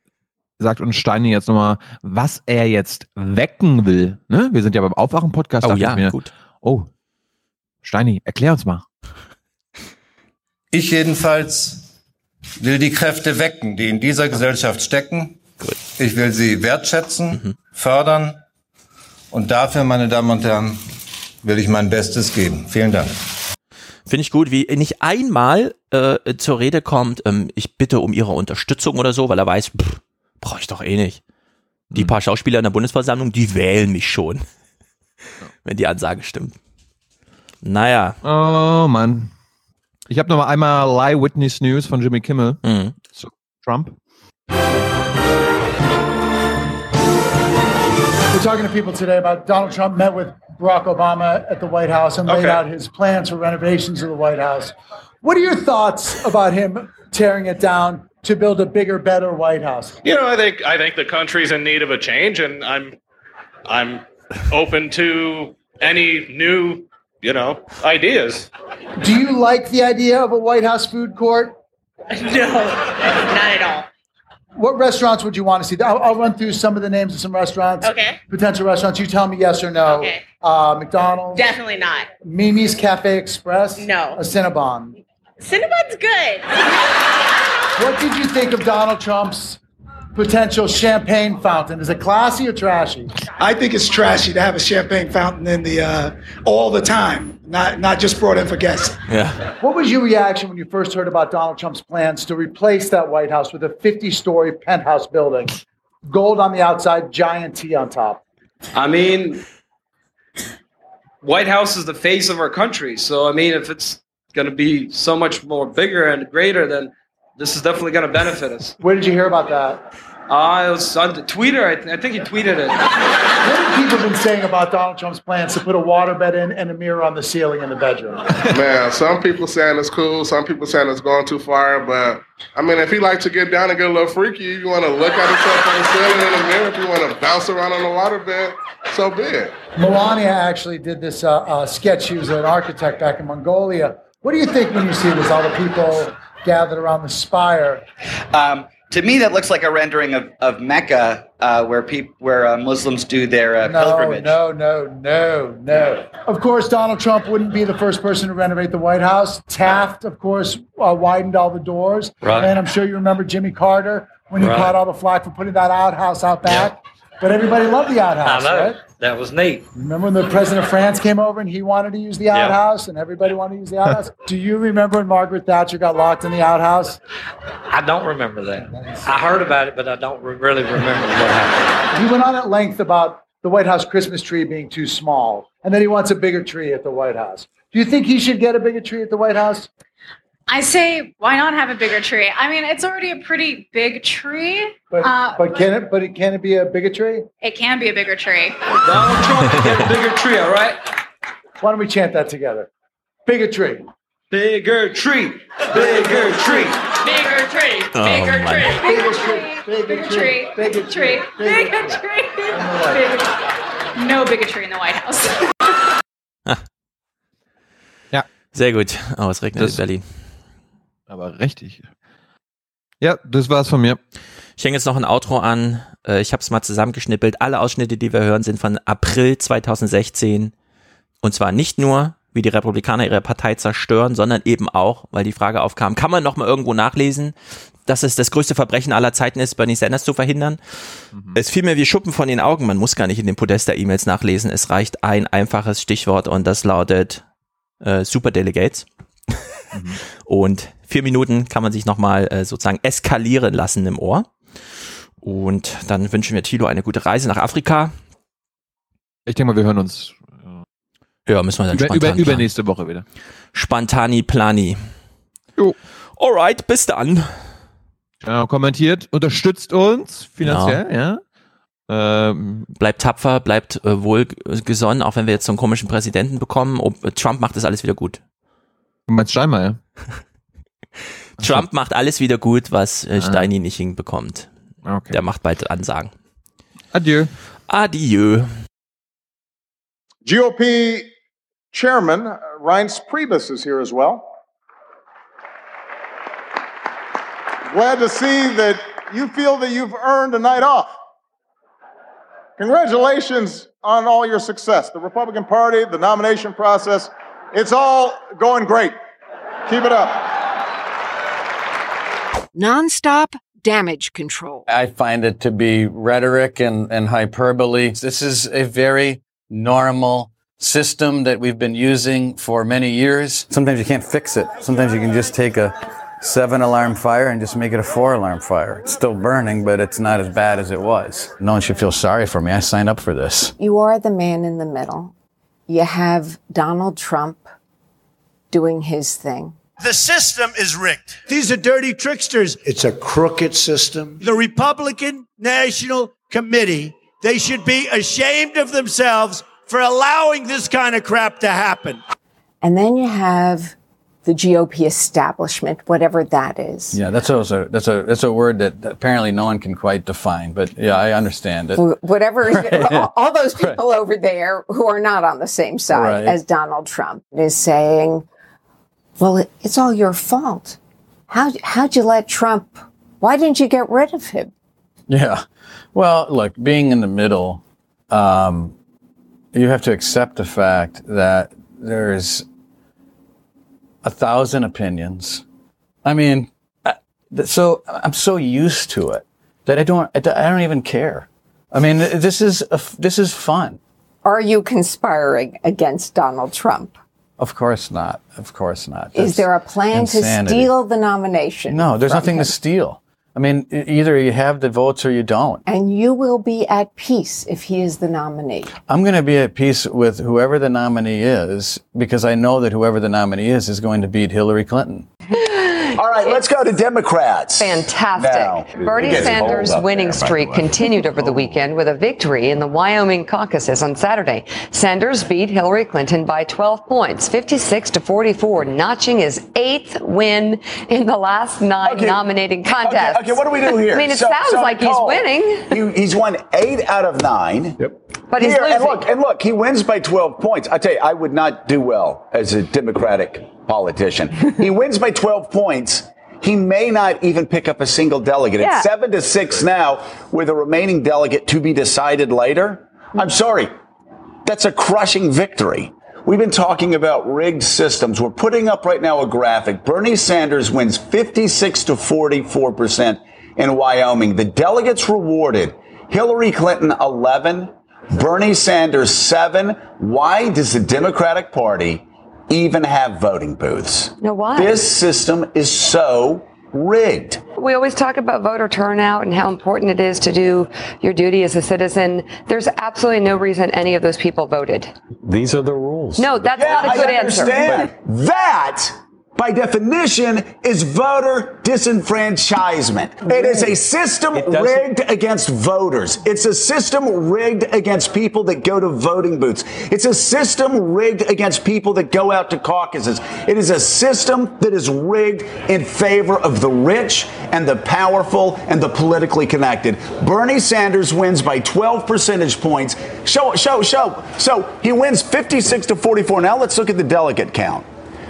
sagt uns Steini jetzt nochmal, was er jetzt wecken will. Ne? Wir sind ja beim Aufwachen-Podcast. Oh ja, mir, gut. Oh, Steini, erklär uns mal. Ich jedenfalls will die Kräfte wecken, die in dieser Gesellschaft stecken. Ich will sie wertschätzen, mhm. fördern und dafür, meine Damen und Herren, will ich mein Bestes geben. Vielen Dank. Finde ich gut, wie nicht einmal äh, zur Rede kommt, ähm, ich bitte um Ihre Unterstützung oder so, weil er weiß, brauche ich doch eh nicht. Die mhm. paar Schauspieler in der Bundesversammlung, die wählen mich schon, <laughs> wenn die Ansage stimmt. Naja. Oh Mann. Ich habe noch mal einmal Lie Witness News von Jimmy Kimmel mhm. zu Trump. We're talking to people today about Donald Trump met with Barack Obama at the White House and laid okay. out his plans for renovations of the White House. What are your thoughts about him tearing it down to build a bigger, better White House? You know, I think I think the country's in need of a change, and I'm I'm open to any new you know, ideas. Do you like the idea of a White House food court? <laughs> No, not at all. What restaurants would you want to see? I'll, I'll, run through some of the names of some restaurants. Okay. Potential restaurants. You tell me yes or no. Okay. Uh, McDonald's. Definitely not. Mimi's Cafe Express. No. A Cinnabon. Cinnabon's good. <laughs> what did you think of Donald Trump's potential champagne fountain? Is it classy or trashy? I think it's trashy to have a champagne fountain in the uh, all the time, not not just brought in for guests. <laughs> Yeah. What was your reaction when you first heard about Donald Trump's plans to replace that White House with a 50-story penthouse building, gold on the outside, giant T on top? I mean, White House is the face of our country, so I mean, if it's going to be so much more bigger and greater, then this is definitely going to benefit us. Where did you hear about that? Uh, it was on Twitter. I, th- I think he tweeted it. What have people been saying about Donald Trump's plans to put a waterbed in and a mirror on the ceiling in the bedroom? Man, some people saying it's cool. Some people saying it's going too far. But I mean, if he likes to get down and get a little freaky, if you want to look at himself on the ceiling in the mirror, if you want to bounce around on the waterbed, so be it. Melania actually did this uh, uh, sketch. She was an architect back in Mongolia. What do you think when you see this? All the people gathered around the spire. Um, to me, that looks like a rendering of, of Mecca, uh, where people where uh, Muslims do their uh, no, pilgrimage. No, no, no, no. Of course, Donald Trump wouldn't be the first person to renovate the White House. Taft, of course, uh, widened all the doors. Right. And I'm sure you remember Jimmy Carter when he Right. caught all the flack for putting that outhouse out back. But everybody loved the outhouse, I know. right? That was neat. Remember when the president of France came over and he wanted to use the Yeah. outhouse and everybody wanted to use the outhouse? Do you remember when Margaret Thatcher got locked in the outhouse? I don't remember that. I heard about it, but I don't re- really remember what happened. He went on at length about the White House Christmas tree being too small and that he wants a bigger tree at the White House. Do you think he should get a bigger tree at the White House? I say, why not have a bigger tree? I mean, it's already a pretty big tree. But, uh, but can it but it can it be a bigger tree? it can be a bigger tree. Donald Trump can get a bigger tree, all right? Why don't we chant that together? Bigger tree. Bigger tree. Bigger tree. Bigger tree. Oh, Bigger tree. Bigger tree. Bigger tree. Bigger tree. Bigger tree. No bigotry in the White House. <laughs> Yeah. Sehr gut. Oh, es regnet Das- in Berlin. Aber richtig. Ja, das war's von mir. Ich hänge jetzt noch ein Outro an. Äh, Ich habe es mal zusammengeschnippelt. Alle Ausschnitte, die wir hören, sind von April 2016. Und zwar nicht nur, wie die Republikaner ihre Partei zerstören, sondern eben auch, weil die Frage aufkam, kann man noch mal irgendwo nachlesen, dass es das größte Verbrechen aller Zeiten ist, Bernie Sanders zu verhindern? Es fiel mir wie Schuppen von den Augen. Man muss gar nicht in den Podest der E-Mails nachlesen. Es reicht ein einfaches Stichwort und das lautet äh, Superdelegates. Und vier Minuten kann man sich nochmal äh, sozusagen eskalieren lassen im Ohr. Und dann wünschen wir Thilo eine gute Reise nach Afrika. Ich denke mal, wir hören uns Ja, müssen wir dann über, spontan über, übernächste Woche wieder. Spontani Plani. Jo. Alright, bis dann. Genau, kommentiert, unterstützt uns finanziell, ja. Ähm, Bleibt tapfer, bleibt äh, wohlgesonnen, auch wenn wir jetzt so einen komischen Präsidenten bekommen. Ob, Trump macht das alles wieder gut. Du meinst Steinmeier? <laughs> Trump macht alles wieder gut, was äh, Ah. Steini nicht hinbekommt. Okay. Der macht bald Ansagen. Adieu. Adieu. GOP Chairman uh, Reince Priebus is here as well. Glad to see that you feel that you've earned a night off. Congratulations on all your success. The Republican Party, the nomination process, it's all going great. Keep it up. Nonstop damage control. I find it to be rhetoric and, and hyperbole. This is a very normal system that we've been using for many years. Sometimes you can't fix it. Sometimes you can just take a seven alarm fire and just make it a four alarm fire. It's still burning, but it's not as bad as it was. No one should feel sorry for me. I signed up for this. You are the man in the middle. You have Donald Trump doing his thing. The system is rigged. These are dirty tricksters. It's a crooked system. The Republican National Committee, they should be ashamed of themselves for allowing this kind of crap to happen. And then you have the GOP establishment, whatever that is. Yeah, that's also that's a that's a word that apparently no one can quite define. But yeah, I understand it. Whatever, Right. <laughs> all, all those people over there who are not on the same side Right. as Donald Trump is saying, well, it, it's all your fault. How, how'd you let Trump, why didn't you get rid of him? Yeah. Well, look, being in the middle, um, you have to accept the fact that there's a thousand opinions. I mean, I, so I'm so used to it that I don't, I don't even care. I mean, this is a this is fun. Are you conspiring against Donald Trump? Of course not. Of course not. Is there a plan insanity. to steal the nomination? No, there's nothing him? to steal. I mean, either you have the votes or you don't. And you will be at peace if he is the nominee. I'm going to be at peace with whoever the nominee is because I know that whoever the nominee is is going to beat Hillary Clinton. All right, let's go to Democrats. Fantastic. Now, Bernie Sanders' winning there, streak continued over the weekend with a victory in the Wyoming caucuses on Saturday. Sanders beat Hillary Clinton by 12 points, 56 to 44, notching his eighth win in the last nine Okay. nominating contests. Okay, okay, what do we do here? I mean, it So- sounds so, like Nicole, he's winning. he- he's won eight out of nine. Yep. But he's And losing. look, and look, he wins by 12 points. I tell you, I would not do well as a Democratic politician. <laughs> he wins by 12 points. He may not even pick up a single delegate. Yeah. It's seven to six now, with a remaining delegate to be decided later. I'm sorry. That's a crushing victory. We've been talking about rigged systems. We're putting up right now a graphic. Bernie Sanders wins 56 to 44% in Wyoming. The delegates rewarded Hillary Clinton 11, Bernie Sanders 7. Why does the Democratic Party even have voting booths? No, why? This system is so rigged. We always talk about voter turnout and how important it is to do your duty as a citizen. There's absolutely no reason any of those people voted. These are the rules. No, that's Yeah, not a I good answer. understand. That, by definition, is voter disenfranchisement. It is a system rigged against voters. It's a system rigged against people that go to voting booths. It's a system rigged against people that go out to caucuses. It is a system that is rigged in favor of the rich and the powerful and the politically connected. Bernie Sanders wins by 12 percentage points. Show, show, show. So he wins 56 to 44. Now let's look at the delegate count.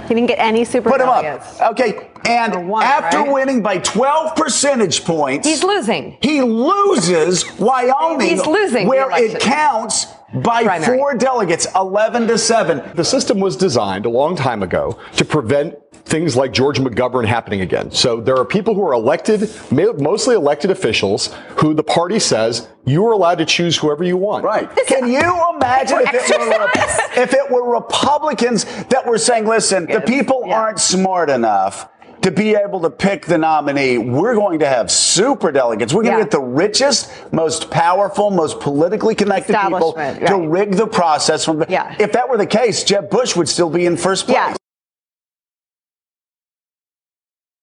He didn't get any super Put him delegates. up. Okay. And after right? winning by 12 percentage points, He's losing. he loses Wyoming, He's losing where it counts by Primary. four delegates, 11 to 7. The system was designed a long time ago to prevent things like George McGovern happening again. So there are people who are elected, mostly elected officials, who the party says you are allowed to choose whoever you want. Right. Can you imagine if it, were, if it were Republicans that were saying, listen, the people aren't smart enough to be able to pick the nominee. We're going to have super delegates. We're going to get the richest, most powerful, most politically connected people Establishment, to rig the process. From, the. If that were the case, Jeb Bush would still be in first place. Yeah,